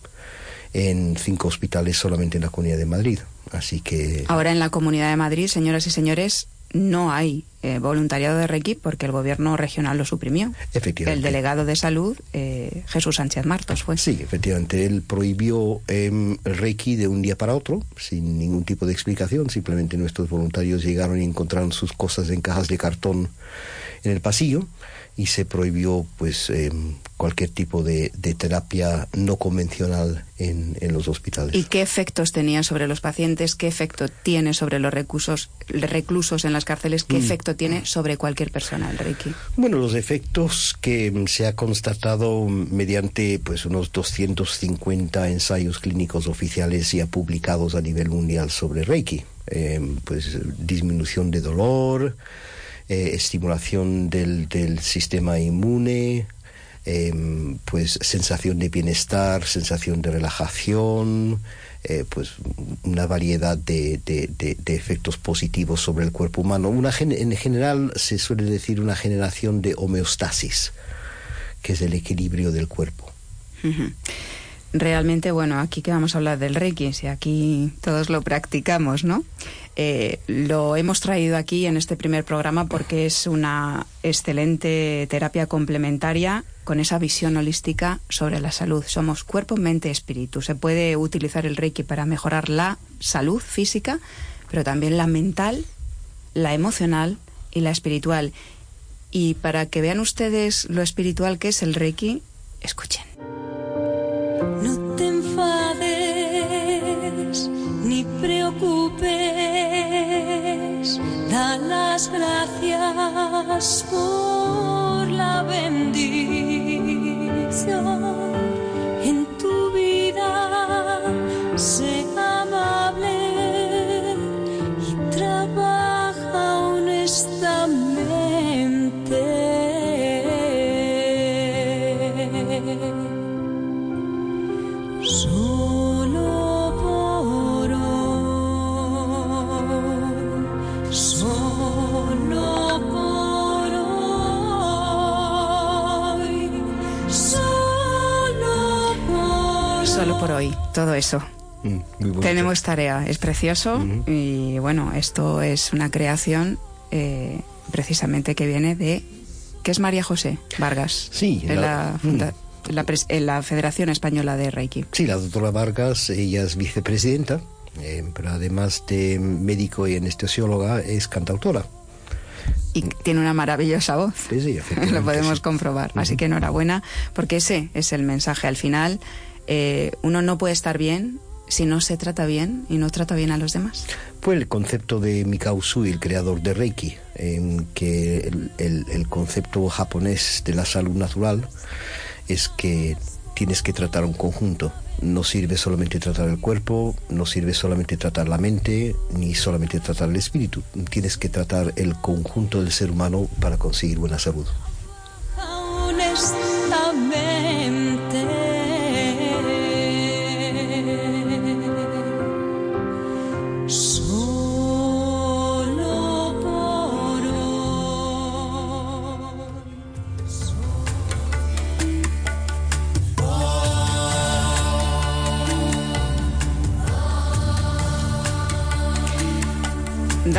en cinco hospitales solamente en la Comunidad de Madrid. Así que... Ahora en la Comunidad de Madrid, señoras y señores, no hay eh, voluntariado de Reiki porque el gobierno regional lo suprimió. Efectivamente. El delegado de salud, eh, Jesús Sánchez Martos, fue. Sí, efectivamente. Él prohibió el Reiki de un día para otro, sin ningún tipo de explicación. Simplemente nuestros voluntarios llegaron y encontraron sus cosas en cajas de cartón en el pasillo y se prohibió pues em, cualquier tipo de, de terapia no convencional en, en los hospitales. ¿Y qué efectos tenía sobre los pacientes? ¿Qué efecto tiene sobre los reclusos, reclusos en las cárceles? ¿Qué Mm. efecto tiene sobre cualquier persona el Reiki? Bueno, los efectos que mm, se ha constatado mediante pues unos 250 ensayos clínicos oficiales ya publicados a nivel mundial sobre Reiki, Eh, pues disminución de dolor, eh, estimulación del, del sistema inmune, eh, pues sensación de bienestar, sensación de relajación, eh, pues una variedad de, de- de- efectos positivos sobre el cuerpo humano. Una gen- en general se suele decir una generación de homeostasis, que es el equilibrio del cuerpo. Realmente, bueno, aquí que vamos a hablar del Reiki, si aquí todos lo practicamos, ¿no? Eh, lo hemos traído aquí en este primer programa porque es una excelente terapia complementaria con esa visión holística sobre la salud. Somos cuerpo, mente, espíritu. Se puede utilizar el Reiki para mejorar la salud física, pero también la mental, la emocional y la espiritual. Y para que vean ustedes lo espiritual que es el Reiki, escuchen. Por la bendición por hoy, todo eso. Mm. Tenemos tarea, es precioso y bueno, esto es una creación eh, precisamente que viene de... ¿Qué es María José Vargas? Sí, de la- la, funda- la en la Federación Española de Reiki. Sí, la doctora Vargas, ella es vicepresidenta, eh, pero además de médico y anestesióloga, es cantautora. Y tiene una maravillosa voz. Sí, sí, <laughs> efectivamente, Lo podemos sí. comprobar. Así que enhorabuena, porque ese es el mensaje. Al final, eh, uno no puede estar bien si no se trata bien y no trata bien a los demás. Fue el concepto de Mikao Usui, el creador de Reiki, que el concepto japonés de la salud natural es que tienes que tratar un conjunto. No sirve solamente tratar el cuerpo, no sirve solamente tratar la mente, ni solamente tratar el espíritu. Tienes que tratar el conjunto del ser humano para conseguir buena salud.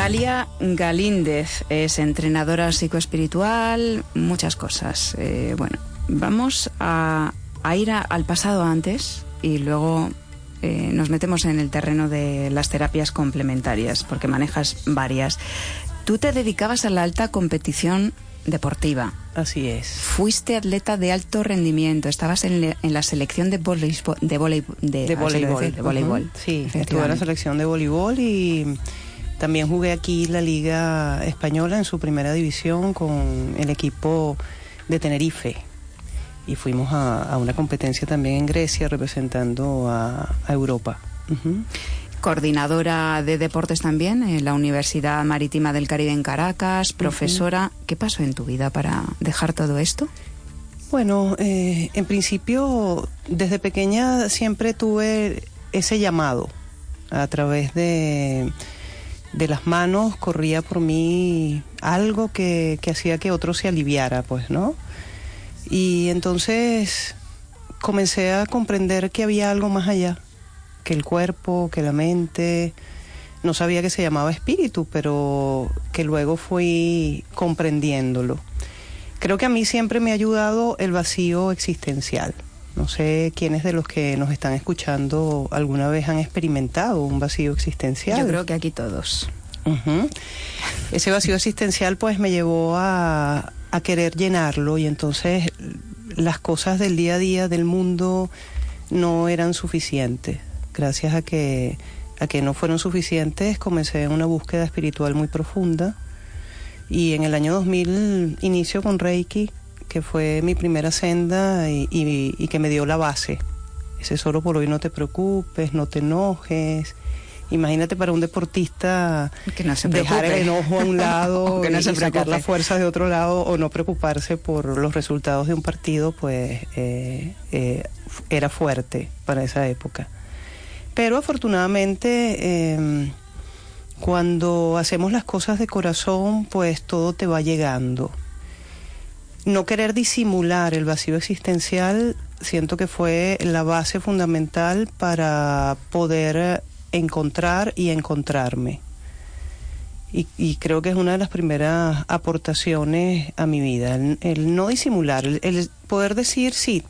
Dalia Galíndez es entrenadora psicoespiritual, muchas cosas. Eh, bueno, vamos a, a ir a- al pasado antes y luego eh, nos metemos en el terreno de las terapias complementarias, porque manejas varias. Tú te dedicabas a la alta competición deportiva. Así es. Fuiste atleta de alto rendimiento, estabas en, le- en la selección de voleibol. De, de, De voleibol. decía, de voleibol. Ujú. Sí, estuve en la selección de voleibol y también jugué aquí la Liga Española en su primera división con el equipo de Tenerife. Y fuimos a, a una competencia también en Grecia representando a, a Europa. Coordinadora de deportes también en la Universidad Marítima del Caribe en Caracas, profesora. ¿Qué pasó en tu vida para dejar todo esto? Bueno, eh, en principio, desde pequeña siempre tuve ese llamado. A través de, de las manos corría por mí algo que, hacía que otro se aliviara, pues, ¿no? Y entonces comencé a comprender que había algo más allá, que el cuerpo, que la mente, no sabía que se llamaba espíritu, pero que luego fui comprendiéndolo. Creo que a mí siempre me ha ayudado el vacío existencial. No sé quiénes de los que nos están escuchando alguna vez han experimentado un vacío existencial. Yo creo que aquí todos. Ese vacío existencial pues me llevó a, a querer llenarlo y entonces las cosas del día a día del mundo no eran suficientes. Gracias a que, a que no fueron suficientes comencé una búsqueda espiritual muy profunda y en el año 2000 inicio con Reiki, que fue mi primera senda y, y- y que me dio la base. Ese solo por hoy no te preocupes, no te enojes. Imagínate para un deportista Que no se dejar el enojo a un <laughs> lado Que no y, se y sacar las fuerzas de otro lado o no preocuparse por los resultados de un partido, pues eh, eh, era fuerte para esa época. Pero afortunadamente, eh, cuando hacemos las cosas de corazón, pues todo te va llegando. No querer disimular el vacío existencial, siento que fue la base fundamental para poder encontrar y encontrarme. Y, y creo que es una de las primeras aportaciones a mi vida, el, no disimular, el, el poder decir, sí,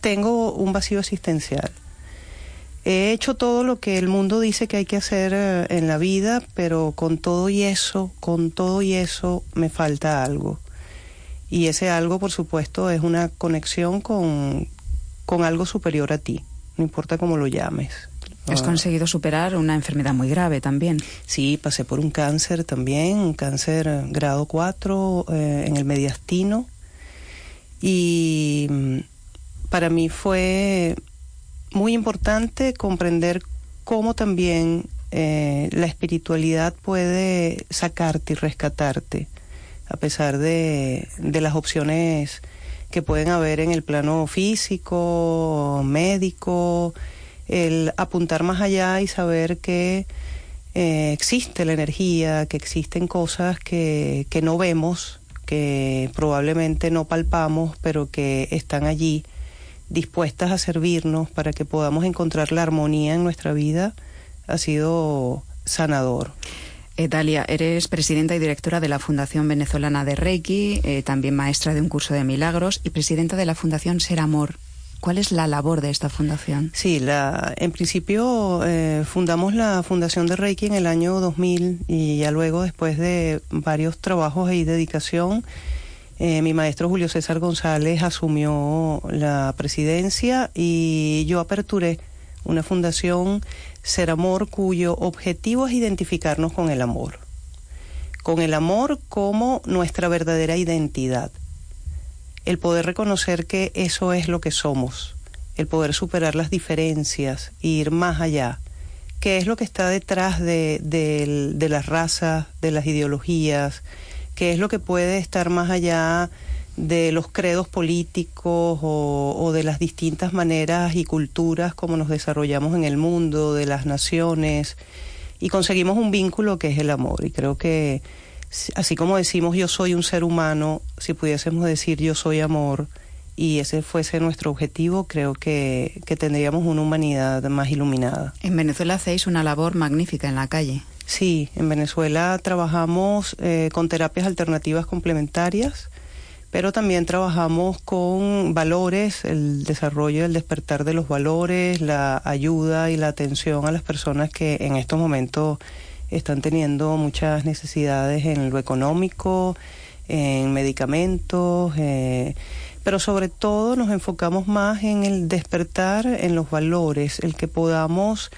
tengo un vacío existencial. He hecho todo lo que el mundo dice que hay que hacer eh, en la vida, pero con todo y eso, con todo y eso, me falta algo. Y ese algo, por supuesto, es una conexión con, con algo superior a ti, no importa cómo lo llames. Has Ah. conseguido superar una enfermedad muy grave también. Sí, pasé por un cáncer también, un cáncer grado 4 eh, en el mediastino. Y mm, para mí fue muy importante comprender cómo también eh, la espiritualidad puede sacarte y rescatarte, a pesar de, de las opciones que pueden haber en el plano físico, médico, el apuntar más allá y saber que eh, existe la energía, que existen cosas que, que no vemos, que probablemente no palpamos, pero que están allí dispuestas a servirnos para que podamos encontrar la armonía en nuestra vida, ha sido sanador. Dalia, eres presidenta y directora de la Fundación Venezolana de Reiki, eh, también maestra de un curso de milagros y presidenta de la Fundación Ser Amor. ¿Cuál es la labor de esta fundación? Sí, la, en principio eh, fundamos la Fundación de Reiki en el año 2000 y ya luego, después de varios trabajos y dedicación, eh, mi maestro Julio César González asumió la presidencia y yo aperturé una fundación Ser Amor cuyo objetivo es identificarnos con el amor. Con el amor como nuestra verdadera identidad. El poder reconocer que eso es lo que somos. El poder superar las diferencias e ir más allá. ¿Qué es lo que está detrás de, de- las razas, de las ideologías? ¿Qué es lo que puede estar más allá los credos políticos o, o de las distintas maneras y culturas como nos desarrollamos en el mundo, de las naciones? Y conseguimos un vínculo que es el amor. Y creo que así como decimos yo soy un ser humano, si pudiésemos decir yo soy amor y ese fuese nuestro objetivo, creo que, que tendríamos una humanidad más iluminada. En Venezuela hacéis una labor magnífica en la calle. Sí, en Venezuela trabajamos eh, con terapias alternativas complementarias, pero también trabajamos con valores, el desarrollo y el despertar de los valores, la ayuda y la atención a las personas que en estos momentos están teniendo muchas necesidades en lo económico, en medicamentos, eh, pero sobre todo nos enfocamos más en el despertar en los valores, el que podamos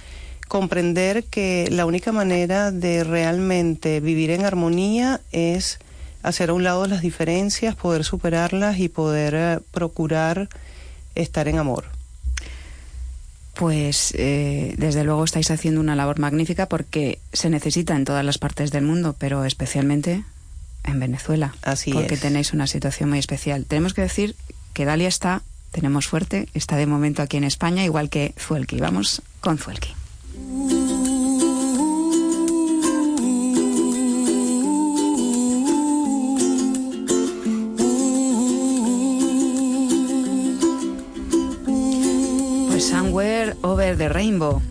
comprender que la única manera de realmente vivir en armonía es hacer a un lado las diferencias, poder superarlas y poder eh, procurar estar en amor. Pues eh, desde luego estáis haciendo una labor magnífica porque se necesita en todas las partes del mundo, pero especialmente en Venezuela. Así porque es. tenéis una situación muy especial. Tenemos que decir que Dalia está, tenemos suerte, está de momento aquí en España, igual que Zuelki. Vamos con Zuelki. Somewhere Over the Rainbow.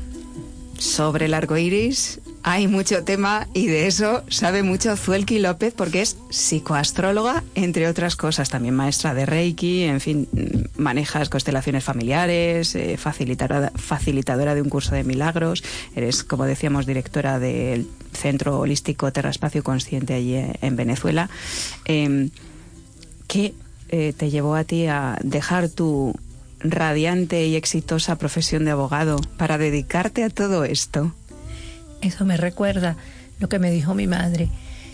Sobre el arco iris hay mucho tema y de eso sabe mucho Zuelki López porque es psicoastróloga, entre otras cosas, también maestra de Reiki, en fin, manejas constelaciones familiares, eh, facilitadora, de un curso de milagros, eres, como decíamos, directora del Centro Holístico Terra Espacio Consciente allí en, en Venezuela. Eh, ¿Qué eh, te llevó a ti a dejar tu radiante y exitosa profesión de abogado para dedicarte a todo esto? Eso me recuerda lo que me dijo mi madre.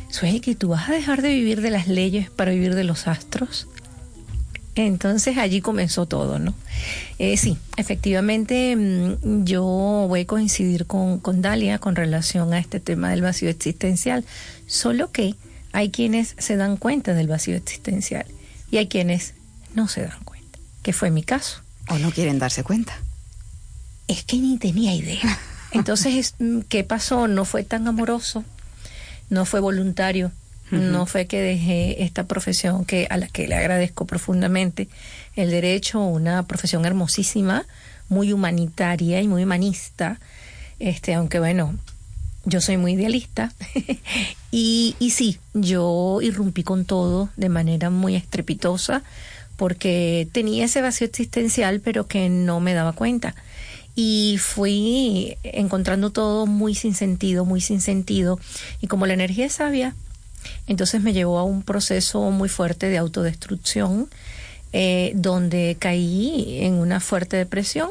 Suey, que tú vas a dejar de vivir de las leyes para vivir de los astros. Entonces allí comenzó todo, ¿no? Eh, sí, efectivamente mm, yo voy a coincidir con, con Dalia con relación a este tema del vacío existencial, solo que hay quienes se dan cuenta del vacío existencial y hay quienes no se dan cuenta, que fue mi caso. ¿O no quieren darse cuenta? Es que ni tenía idea. Entonces, mm, ¿qué pasó? No fue tan amoroso, no fue voluntario, no fue que dejé esta profesión que a la que le agradezco profundamente el derecho, una profesión hermosísima, muy humanitaria y muy humanista. Este, aunque bueno, yo soy muy idealista <laughs> y, y sí, yo irrumpí con todo de manera muy estrepitosa porque tenía ese vacío existencial pero que no me daba cuenta. Y fui encontrando todo muy sin sentido, muy sin sentido. Y como la energía es sabia, entonces me llevó a un proceso muy fuerte de autodestrucción eh, donde caí en una fuerte depresión.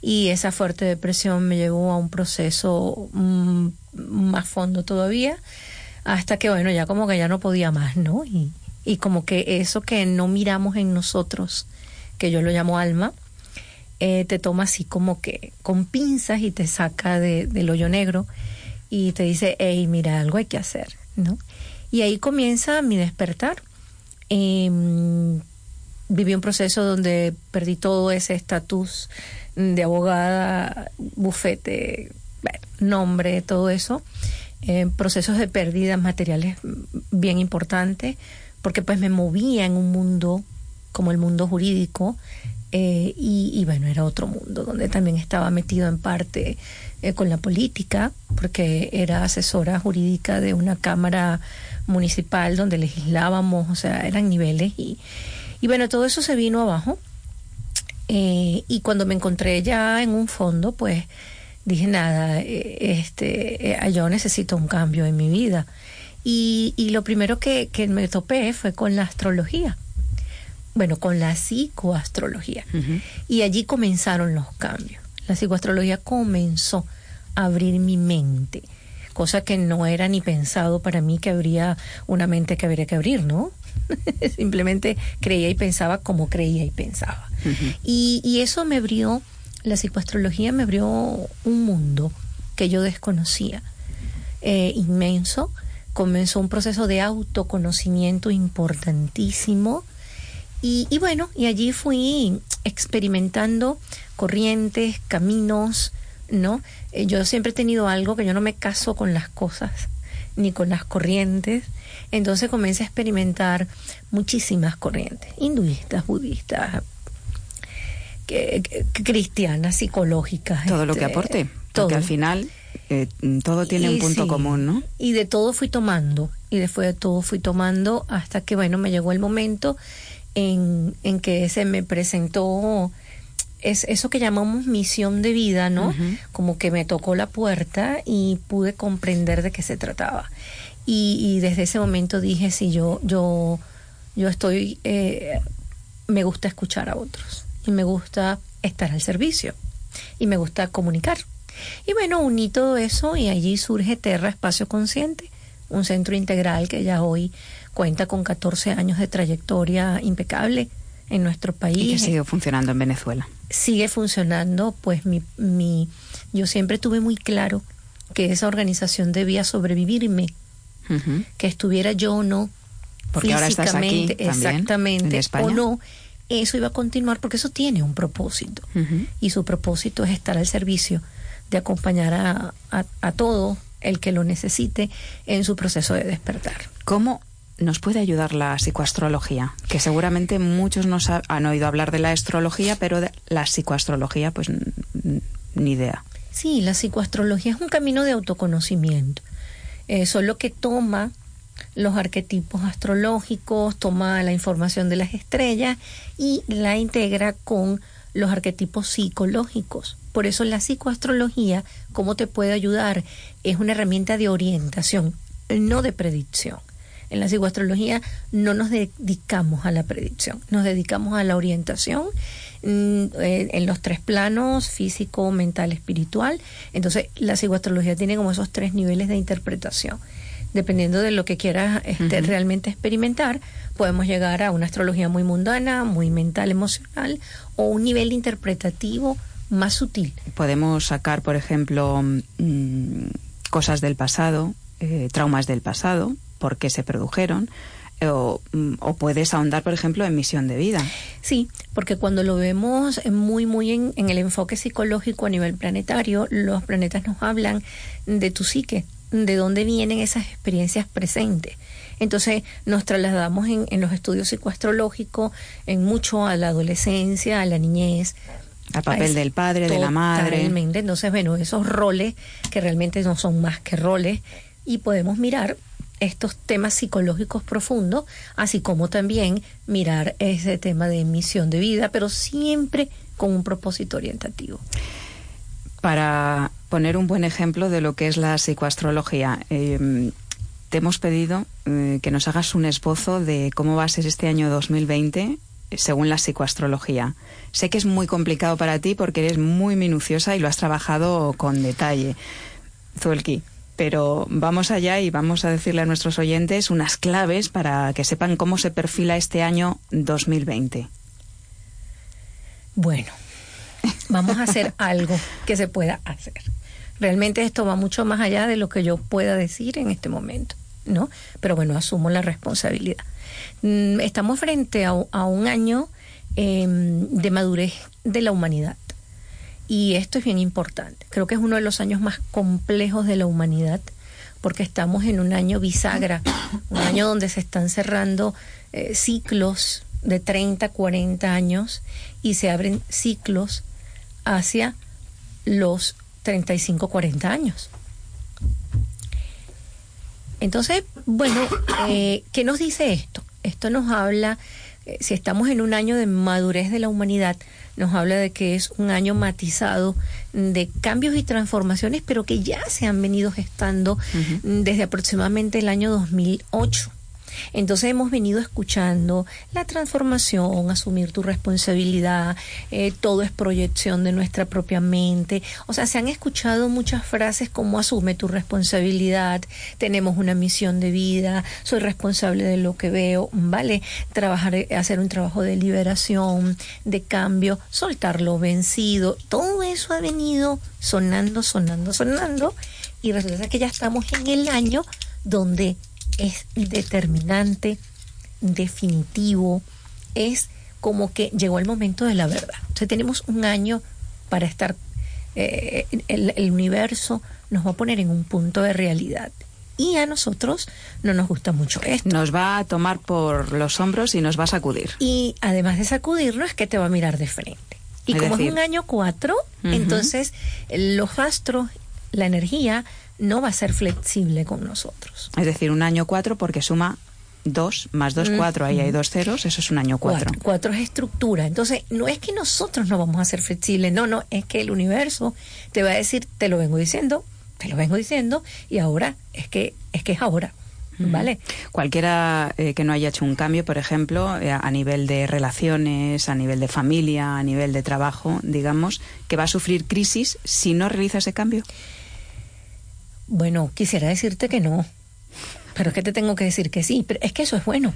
Y esa fuerte depresión me llevó a un proceso mm, más fondo todavía hasta que bueno ya como que ya no podía más no y como que eso que no miramos en nosotros que yo lo llamo alma eh, te toma así como que con pinzas y te saca de, del hoyo negro y te dice hey mira algo hay que hacer no y ahí comienza mi despertar eh, viví un proceso donde perdí todo ese estatus de abogada, bufete, nombre, todo eso. Eh, procesos de pérdidas materiales bien importantes, porque pues me movía en un mundo como el mundo jurídico, eh, y, bueno, era otro mundo donde también estaba metido en parte eh, con la política, porque era asesora jurídica de una cámara municipal donde legislábamos, o sea, eran niveles y, y bueno, todo eso se vino abajo. Eh, y cuando me encontré ya en un fondo, pues dije nada, este, yo necesito un cambio en mi vida. Y, y lo primero que, que, me topé fue con la astrología. Bueno, con la psicoastrología. Uh -huh. Y allí comenzaron los cambios. La psicoastrología comenzó a abrir mi mente, cosa que no era ni pensado para mí que habría una mente que habría que abrir, ¿no? <laughs> Simplemente creía y pensaba como creía y pensaba. Uh -huh. y, y, eso me abrió, la psicoastrología me abrió un mundo que yo desconocía, eh, inmenso. Comenzó un proceso de autoconocimiento importantísimo. Y, y bueno, y allí fui experimentando corrientes, caminos, ¿no? Eh, yo siempre he tenido algo que yo no me caso con las cosas ni con las corrientes. Entonces comencé a experimentar muchísimas corrientes, hinduistas, budistas, que, que, cristianas, psicológicas. Todo este, lo que este, aporte. Todo. Porque al final eh, todo tiene y un punto sí, común, ¿no? Y de todo fui tomando, y después de todo fui tomando hasta que, bueno, me llegó el momento en, en que se me presentó es eso que llamamos misión de vida, ¿no? Uh -huh. Como que me tocó la puerta y pude comprender de qué se trataba. Y, y desde ese momento dije, sí, yo, yo, yo estoy, eh, me gusta escuchar a otros y me gusta estar al servicio y me gusta comunicar. Y bueno, uní todo eso y allí surge Terra Espacio Consciente, un centro integral que ya hoy cuenta con 14 años de trayectoria impecable en nuestro país. Y que sigue funcionando en Venezuela. Sigue funcionando, pues mi, mi, yo siempre tuve muy claro que esa organización debía sobrevivirme, uh -huh. que estuviera yo o no, porque ahora estás aquí también, exactamente, en o no, eso iba a continuar porque eso tiene un propósito. Uh -huh. Y su propósito es estar al servicio de acompañar a, a, a todo el que lo necesite en su proceso de despertar. ¿Cómo nos puede ayudar la psicoastrología? Que seguramente muchos nos ha, han oído hablar de la astrología, pero de la psicoastrología, pues ni idea. Sí, la psicoastrología es un camino de autoconocimiento, eh, solo que toma los arquetipos astrológicos, toma la información de las estrellas y la integra con los arquetipos psicológicos. Por eso la psicoastrología, ¿cómo te puede ayudar? Es una herramienta de orientación, no de predicción. En la psicoastrología no nos dedicamos a la predicción, nos dedicamos a la orientación mm, en los tres planos, físico, mental, espiritual. Entonces, la psicoastrología tiene como esos tres niveles de interpretación. Dependiendo de lo que quieras este, realmente experimentar, podemos llegar a una astrología muy mundana, muy mental, emocional, o un nivel interpretativo más sutil. Podemos sacar, por ejemplo, mm, cosas del pasado, eh, traumas del pasado, por qué se produjeron, eh, o, mm, o puedes ahondar, por ejemplo, en misión de vida. Sí, porque cuando lo vemos muy, muy en, en el enfoque psicológico a nivel planetario, los planetas nos hablan de tu psique, de dónde vienen esas experiencias presentes. Entonces nos trasladamos en, en los estudios psicoastrológicos en mucho a la adolescencia, a la niñez. Al papel del padre, de la madre. Totalmente. Entonces, bueno, esos roles que realmente no son más que roles y podemos mirar estos temas psicológicos profundos, así como también mirar ese tema de misión de vida, pero siempre con un propósito orientativo. Para poner un buen ejemplo de lo que es la psicoastrología, eh, te hemos pedido eh, que nos hagas un esbozo de cómo va a ser este año 2020 eh, según la psicoastrología. Sé que es muy complicado para ti porque eres muy minuciosa y lo has trabajado con detalle, Zuelki. Pero vamos allá y vamos a decirle a nuestros oyentes unas claves para que sepan cómo se perfila este año 2020. Bueno, vamos a hacer <laughs> algo que se pueda hacer. Realmente esto va mucho más allá de lo que yo pueda decir en este momento, ¿no? Pero bueno, asumo la responsabilidad. Mm, Estamos frente a, un año eh, de madurez de la humanidad. Y esto es bien importante. Creo que es uno de los años más complejos de la humanidad porque estamos en un año bisagra, un año donde se están cerrando eh, ciclos de 30, 40 años y se abren ciclos hacia los 35, 40 años. Entonces, bueno, eh, ¿qué nos dice esto? Esto nos habla, eh, si estamos en un año de madurez de la humanidad, nos habla de que es un año matizado de cambios y transformaciones, pero que ya se han venido gestando desde aproximadamente el año 2008. Entonces hemos venido escuchando la transformación, asumir tu responsabilidad, eh, todo es proyección de nuestra propia mente. O sea, se han escuchado muchas frases como asume tu responsabilidad, tenemos una misión de vida, soy responsable de lo que veo, ¿vale? Trabajar, hacer un trabajo de liberación, de cambio, soltar lo vencido. Todo eso ha venido sonando, sonando, sonando. Y resulta que ya estamos en el año donde es determinante, definitivo, es como que llegó el momento de la verdad. O sea, tenemos un año para estar, eh, el, el universo nos va a poner en un punto de realidad. Y a nosotros no nos gusta mucho esto. Nos va a tomar por los hombros y nos va a sacudir. Y además de sacudirnos, es que te va a mirar de frente. Y Es como decir- es un año cuatro, entonces los astros, la energía, no va a ser flexible con nosotros. Es decir, un año 4 porque suma 2 más 2, 4, ahí hay dos ceros, eso es un año 4. Cuatro. Cuatro es estructura. Entonces, no es que nosotros no vamos a ser flexibles, no, no, es que el universo te va a decir, te lo vengo diciendo, te lo vengo diciendo, y ahora es que es que es ahora. ¿Vale? Cualquiera eh, que no haya hecho un cambio, por ejemplo, eh, a nivel de relaciones, a nivel de familia, a nivel de trabajo, digamos, que va a sufrir crisis si no realiza ese cambio. Bueno, quisiera decirte que no, pero es que te tengo que decir que sí, pero es que eso es bueno.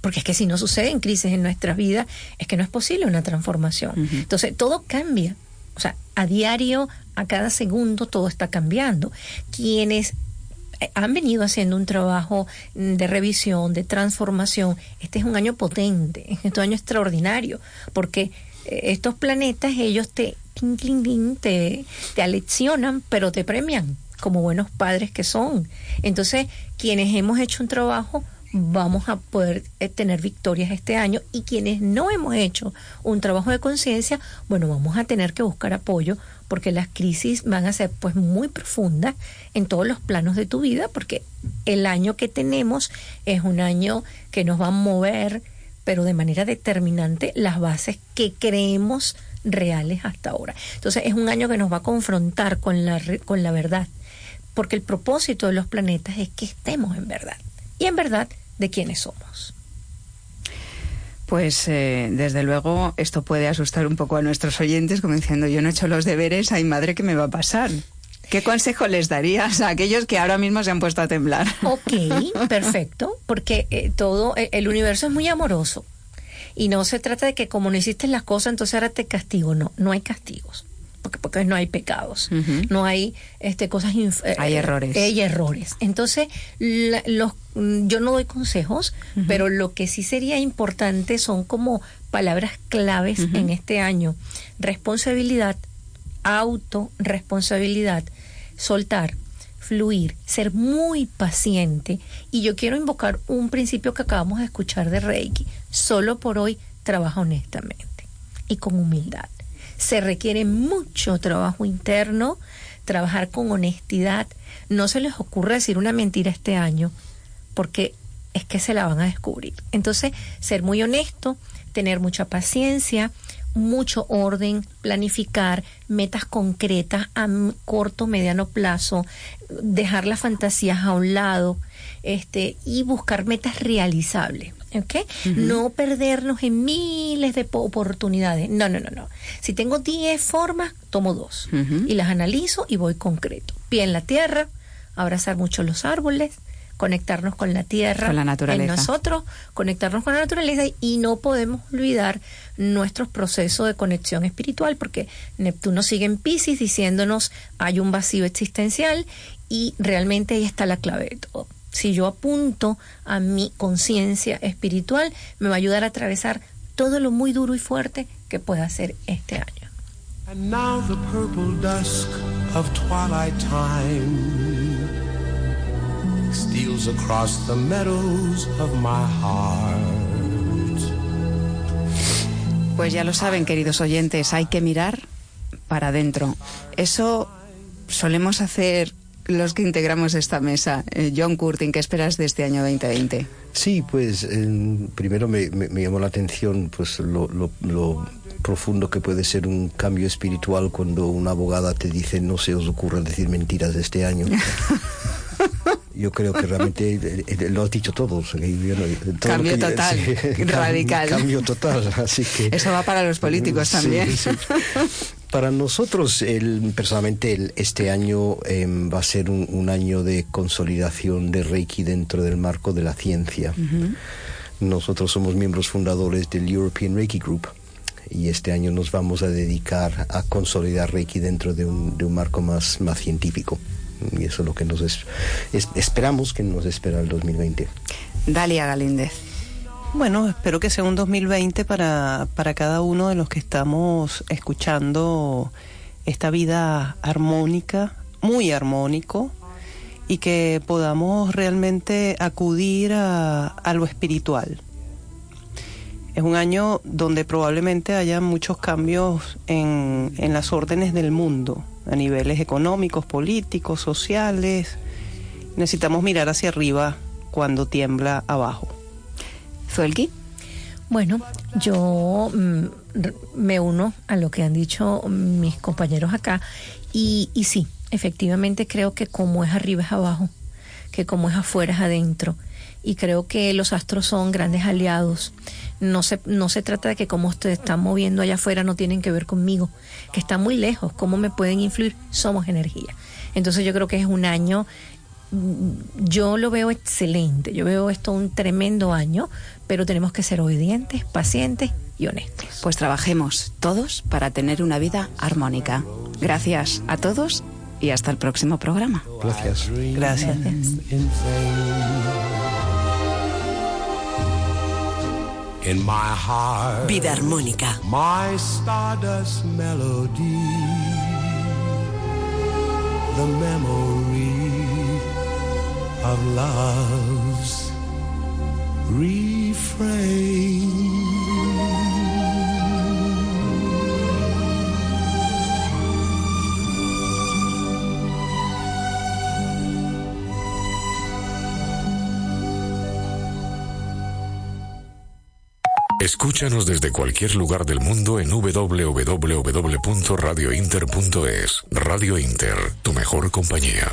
Porque es que si no suceden crisis en nuestras vidas, es que no es posible una transformación. Entonces, todo cambia. O sea, a diario, a cada segundo, todo está cambiando. Quienes eh, han venido haciendo un trabajo mm, de revisión, de transformación, este es un año potente, este es un año extraordinario, porque eh, estos planetas, ellos te, te, te aleccionan, pero te premian como buenos padres que son. Entonces, quienes hemos hecho un trabajo vamos a poder eh, tener victorias este año y quienes no hemos hecho un trabajo de conciencia, bueno, vamos a tener que buscar apoyo porque las crisis van a ser pues muy profundas en todos los planos de tu vida porque el año que tenemos es un año que nos va a mover pero de manera determinante las bases que creemos reales hasta ahora. Entonces es un año que nos va a confrontar con la, con la verdad, porque el propósito de los planetas es que estemos en verdad. Y en verdad, de quiénes somos. Pues eh, desde luego esto puede asustar un poco a nuestros oyentes, como diciendo yo no he hecho los deberes, ay madre, ¿qué me va a pasar? ¿Qué consejo les darías a aquellos que ahora mismo se han puesto a temblar? Ok, perfecto, porque eh, todo, eh, el universo es muy amoroso. Y no se trata de que como no hiciste las cosas, entonces ahora te castigo. No, no hay castigos. Porque, porque no hay pecados. No hay este, cosas... eh, Hay errores. Hay errores. Entonces, la- los, yo no doy consejos, pero lo que sí sería importante son como palabras claves en este año. Responsabilidad, autorresponsabilidad, soltar, fluir, ser muy paciente. Y yo quiero invocar un principio que acabamos de escuchar de Reiki. Solo por hoy trabaja honestamente y con humildad. Se requiere mucho trabajo interno, trabajar con honestidad. No se les ocurra decir una mentira este año, porque es que se la van a descubrir. Entonces, ser muy honesto, tener mucha paciencia, mucho orden, planificar metas concretas a corto, mediano plazo, dejar las fantasías a un lado, este, y buscar metas realizables. ¿ok? No perdernos en miles de po- oportunidades. No, no, no, no. Si tengo 10 formas, tomo dos y las analizo y voy concreto. Pie en la tierra, abrazar mucho los árboles, conectarnos con la tierra, Con la naturaleza. en nosotros, conectarnos con la naturaleza y no podemos olvidar nuestros procesos de conexión espiritual porque Neptuno sigue en Pisces diciéndonos hay un vacío existencial y realmente ahí está la clave de todo. Si yo apunto a mi conciencia espiritual, me va a ayudar a atravesar todo lo muy duro y fuerte que pueda ser este año. And now the purple dusk of twilight time steals across the meadows of my heart. Pues ya lo saben, queridos oyentes, hay que mirar para adentro. Eso solemos hacer los que integramos esta mesa. Eh, John Curtin, ¿qué esperas de este año 2020? Sí, pues eh, primero me, me- me llamó la atención pues lo, lo- lo profundo que puede ser un cambio espiritual cuando una abogada te dice no se os ocurra decir mentiras este año. <laughs> Yo creo que realmente eh, eh, lo has dicho todo. o sea, que yo no- todo Cambio que- total, <laughs> radical. Cambio total, así que... Eso va para los políticos Sí, también. sí. <laughs> Para nosotros, el, personalmente, el- este año em, va a ser un, un año de consolidación de Reiki dentro del marco de la ciencia. Nosotros somos miembros fundadores del European Reiki Group y este año nos vamos a dedicar a consolidar Reiki dentro de un, de un marco más, más científico. Y eso es lo que nos es- es- esperamos que nos espera el 2020. Dalia Galíndez. Bueno, espero que sea un 2020 para, para cada uno de los que estamos escuchando esta vida armónica, muy armónico, y que podamos realmente acudir a, lo espiritual. Es un año donde probablemente haya muchos cambios en, en las órdenes del mundo, a niveles económicos, políticos, sociales. Necesitamos mirar hacia arriba cuando tiembla abajo. Zuelki. Bueno, yo mm, me uno a lo que han dicho mis compañeros acá y, y sí, efectivamente creo que como es arriba es abajo, que como es afuera es adentro y creo que los astros son grandes aliados. No se, no se trata de que como se están moviendo allá afuera no tienen que ver conmigo, que están muy lejos, cómo me pueden influir, somos energía. Entonces yo creo que es un año yo lo veo excelente, yo veo esto un tremendo año, pero tenemos que ser obedientes, pacientes y honestos. Pues trabajemos todos para tener una vida armónica. Gracias a todos y hasta el próximo programa. Gracias. Gracias. In vain. In my heart, Vida armónica. my stardust melody, the memory of love's. Escúchanos desde cualquier lugar del mundo en www.radiointer.es. Radio Inter, tu mejor compañía.